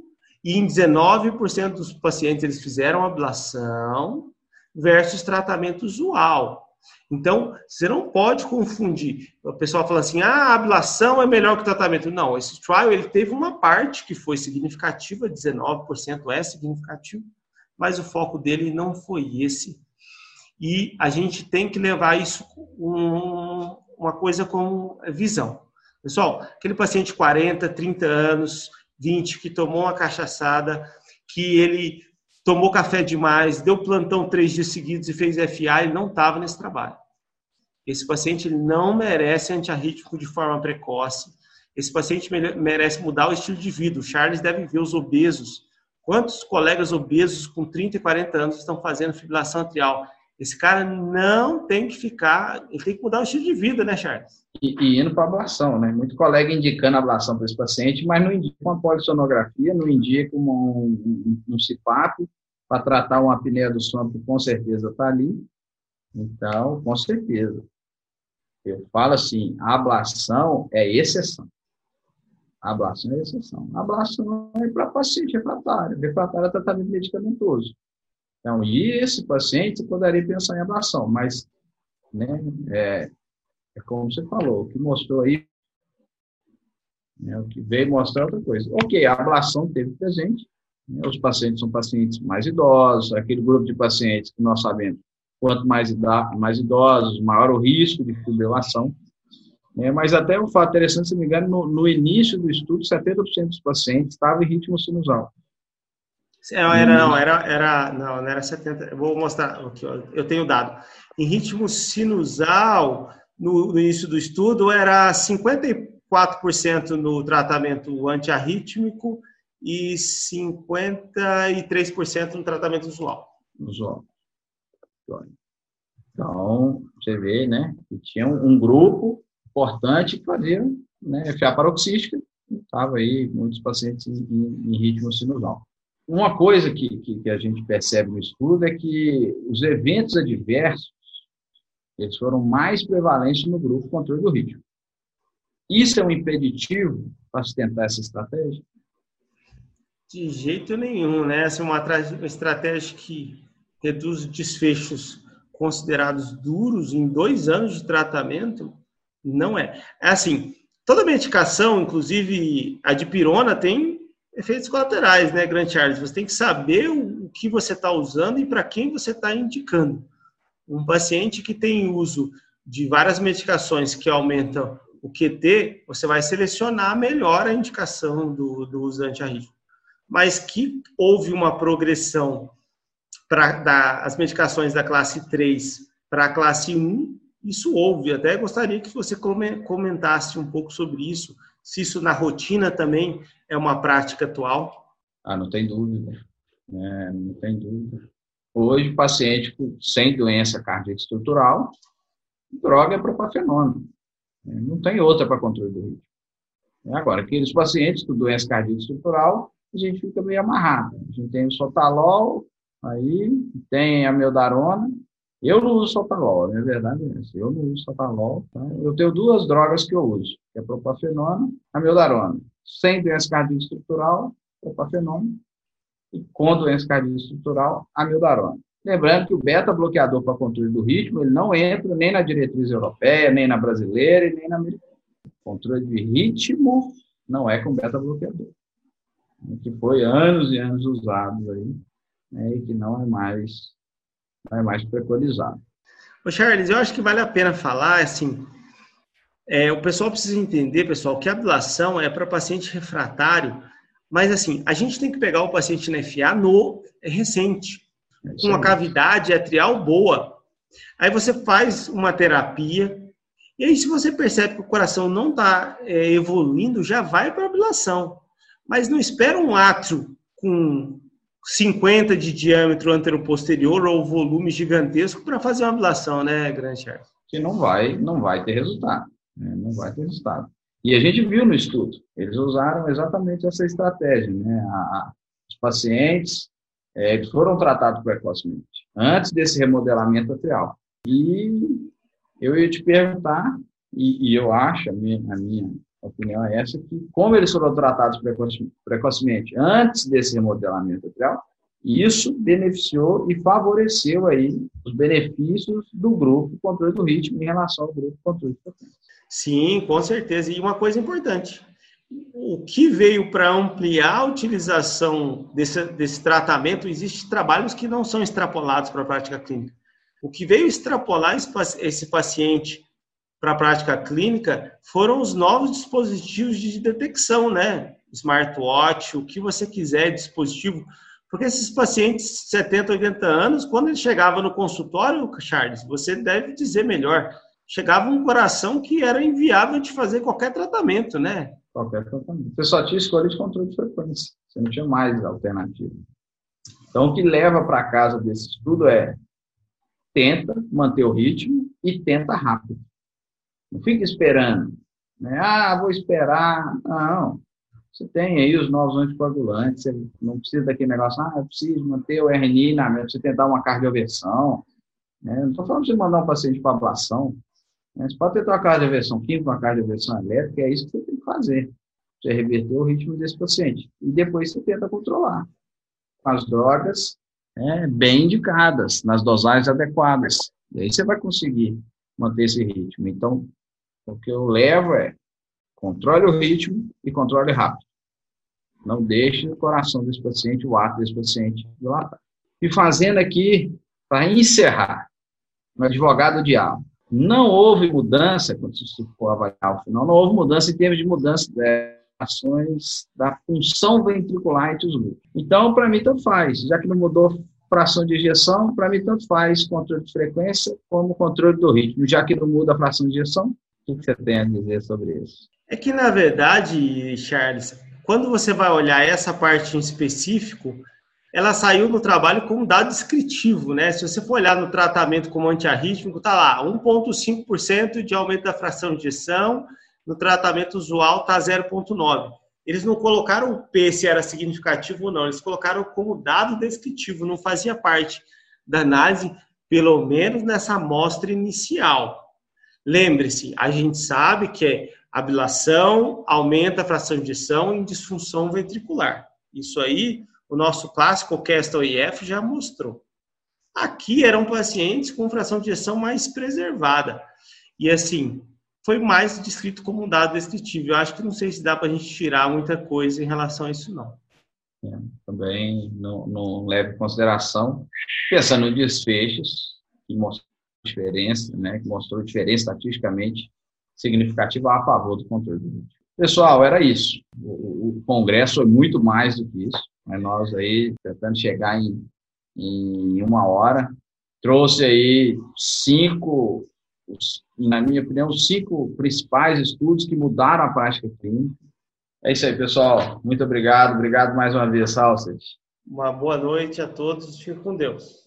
e em 19% dos pacientes eles fizeram ablação versus tratamento usual. Então, você não pode confundir. O pessoal fala assim: "Ah, a ablação é melhor que o tratamento". Não, esse trial ele teve uma parte que foi significativa, 19% é significativo, mas o foco dele não foi esse. E a gente tem que levar isso um, uma coisa como visão. Pessoal, aquele paciente de 40, 30 anos, 20, que tomou uma cachaçada, que ele tomou café demais, deu plantão três dias seguidos e fez FA, ele não estava nesse trabalho. Esse paciente não merece antiarrítmico de forma precoce. Esse paciente merece mudar o estilo de vida. O Charles deve ver os obesos Quantos colegas obesos com 30 e 40 anos estão fazendo fibrilação atrial? Esse cara não tem que ficar, ele tem que mudar o estilo de vida, né, Charles? E, e indo para ablação, né? Muito colega indicando ablação para esse paciente, mas não indica uma polissonografia, não indica um, um, um CIPAP para tratar uma apneia do sono, que com certeza está ali. Então, com certeza. Eu falo assim, ablação é exceção. Ablação é exceção. Ablação é para paciente refratário. Refratário é tratamento medicamentoso. Então, e esse paciente poderia pensar em ablação, mas né, é, é como você falou, o que mostrou aí, né, o que veio mostrar outra coisa. Ok, a ablação teve presente, né, os pacientes são pacientes mais idosos, aquele grupo de pacientes que nós sabemos, quanto mais, mais idosos, maior o risco de fibrilação. É, mas até um fato interessante, se não me engano, no, no início do estudo, 70% dos pacientes estavam em ritmo sinusal. Não, era, não, era, era, não, não era 70. Eu vou mostrar aqui, ó, eu tenho dado. Em ritmo sinusal, no, no início do estudo, era 54% no tratamento antiarrítmico e 53% no tratamento usual. Usual. Então, você vê, né, que tinha um grupo importante que fazia né, FA paroxística, estava aí muitos pacientes em, em, ritmo sinusal. Uma coisa que, que, que, a gente percebe no estudo é que os eventos adversos eles foram mais prevalentes no grupo controle do ritmo. Isso é um impeditivo para se tentar essa estratégia? De jeito nenhum, né? Essa é uma estratégia que reduz desfechos considerados duros em dois anos de tratamento não é. É assim, toda medicação, inclusive a dipirona, tem efeitos colaterais, né, Grant Charles? Você tem que saber o que você está usando e para quem você está indicando. Um paciente que tem uso de várias medicações que aumentam o QT, você vai selecionar melhor a indicação do, do uso antiarrítmico. Mas que houve uma progressão para as medicações da classe 3 para a classe 1, isso houve. Até gostaria que você comentasse um pouco sobre isso, se isso na rotina também é uma prática atual. Ah, não tem dúvida. É, não tem dúvida. Hoje, paciente sem doença cardíaca estrutural, droga é propafenona. É, não tem outra para controle do ritmo. É, agora, aqueles pacientes com doença cardíaca estrutural, a gente fica meio amarrado. A gente tem o sotalol, aí tem a meldarona, eu não uso sotalol, na verdade é. Eu não uso sotalol. Tá? Eu tenho duas drogas que eu uso, que é propafenona a meldarona. Sem doença cardíaca estrutural, propafenona. E com doença cardíaca estrutural, a meldarona. Lembrando que o beta-bloqueador para controle do ritmo, ele não entra nem na diretriz europeia, nem na brasileira e nem na americana. Controle de ritmo não é com beta-bloqueador. Que foi anos e anos usado aí, né, e que não é mais é mais preconizado. Ô Charles, eu acho que vale a pena falar, assim, é, o pessoal precisa entender, pessoal, que a ablação é para paciente refratário, mas assim, a gente tem que pegar o paciente na FA no recente, com uma cavidade atrial boa. Aí você faz uma terapia, e aí se você percebe que o coração não está é, evoluindo, já vai para a ablação. Mas não espera um átrio com 50 de diâmetro anteroposterior ou volume gigantesco para fazer uma ablação, né, Grande Charles? Que não vai, não vai ter resultado. Né? Não vai ter resultado. E a gente viu no estudo, eles usaram exatamente essa estratégia. Né? A, os pacientes é, foram tratados precocemente, antes desse remodelamento atrial. E eu ia te perguntar, e, e eu acho, a minha, a minha opinião é essa, que como eles foram tratados precocemente antes desse remodelamento atrial, isso beneficiou e favoreceu aí os benefícios do grupo controle do ritmo em relação ao grupo controle de potência. Sim, com certeza. E uma coisa importante, o que veio para ampliar a utilização desse, desse tratamento, existem trabalhos que não são extrapolados para a prática clínica. O que veio extrapolar esse paciente para a prática clínica foram os novos dispositivos de detecção, né? Smartwatch, o que você quiser, dispositivo. Porque esses pacientes de 70, 80 anos, quando ele chegava no consultório, Charles, você deve dizer melhor, chegava um coração que era inviável de fazer qualquer tratamento, né? Qualquer tratamento. Você só tinha escolha de controle de frequência. Você não tinha mais alternativa. Então, o que leva para casa desse estudo é tenta manter o ritmo e tenta rápido. Não fica esperando. Né? Ah, vou esperar. Não. Você tem aí os novos anticoagulantes, você não precisa daquele negócio, ah, eu preciso manter o RNI na mente, você tentar uma cardioversão. Né? Não estou falando de mandar um paciente para ablação. Você pode tentar uma cardioversão química, uma cardioversão elétrica, é isso que você tem que fazer. Você reverter o ritmo desse paciente. E depois você tenta controlar. Com as drogas né, bem indicadas, nas dosagens adequadas. E aí você vai conseguir manter esse ritmo. Então, o que eu levo é controle o ritmo e controle rápido. Não deixe o coração desse paciente, o ato desse paciente dilatar. E fazendo aqui, para encerrar, no advogado diabo, não houve mudança, quando se for avaliar o final, não houve mudança em termos de mudança de ações da função ventricular entre os grupos. Então, para mim, tanto faz. Já que não mudou fração de injeção, para mim, tanto faz controle de frequência como controle do ritmo. Já que não muda a fração de injeção, o que você tem a dizer sobre isso? É que, na verdade, Charles, quando você vai olhar essa parte em específico, ela saiu no trabalho como dado descritivo, né? Se você for olhar no tratamento como antiarrítmico, tá lá, 1,5% de aumento da fração de injeção, no tratamento usual tá 0,9%. Eles não colocaram o P se era significativo ou não, eles colocaram como dado descritivo, não fazia parte da análise, pelo menos nessa amostra inicial. Lembre-se, a gente sabe que é ablação aumenta a fração de injeção em disfunção ventricular. Isso aí, o nosso clássico Castle IF já mostrou. Aqui eram pacientes com fração de injeção mais preservada. E assim, foi mais descrito como um dado descritivo. Eu acho que não sei se dá para a gente tirar muita coisa em relação a isso, não. É, também não, não leve em consideração, pensando em desfechos, que mostrou diferença, né, que mostrou diferença estatisticamente significativa a favor do controle do. Pessoal, era isso. O, o, Congresso foi muito mais do que isso. Né? Nós aí tentando chegar em, em uma hora, trouxe aí cinco, na minha opinião, cinco principais estudos que mudaram a prática clínica. É isso aí, pessoal. Muito obrigado. Obrigado mais uma vez, Salsas. Uma boa noite a todos. Fique com Deus.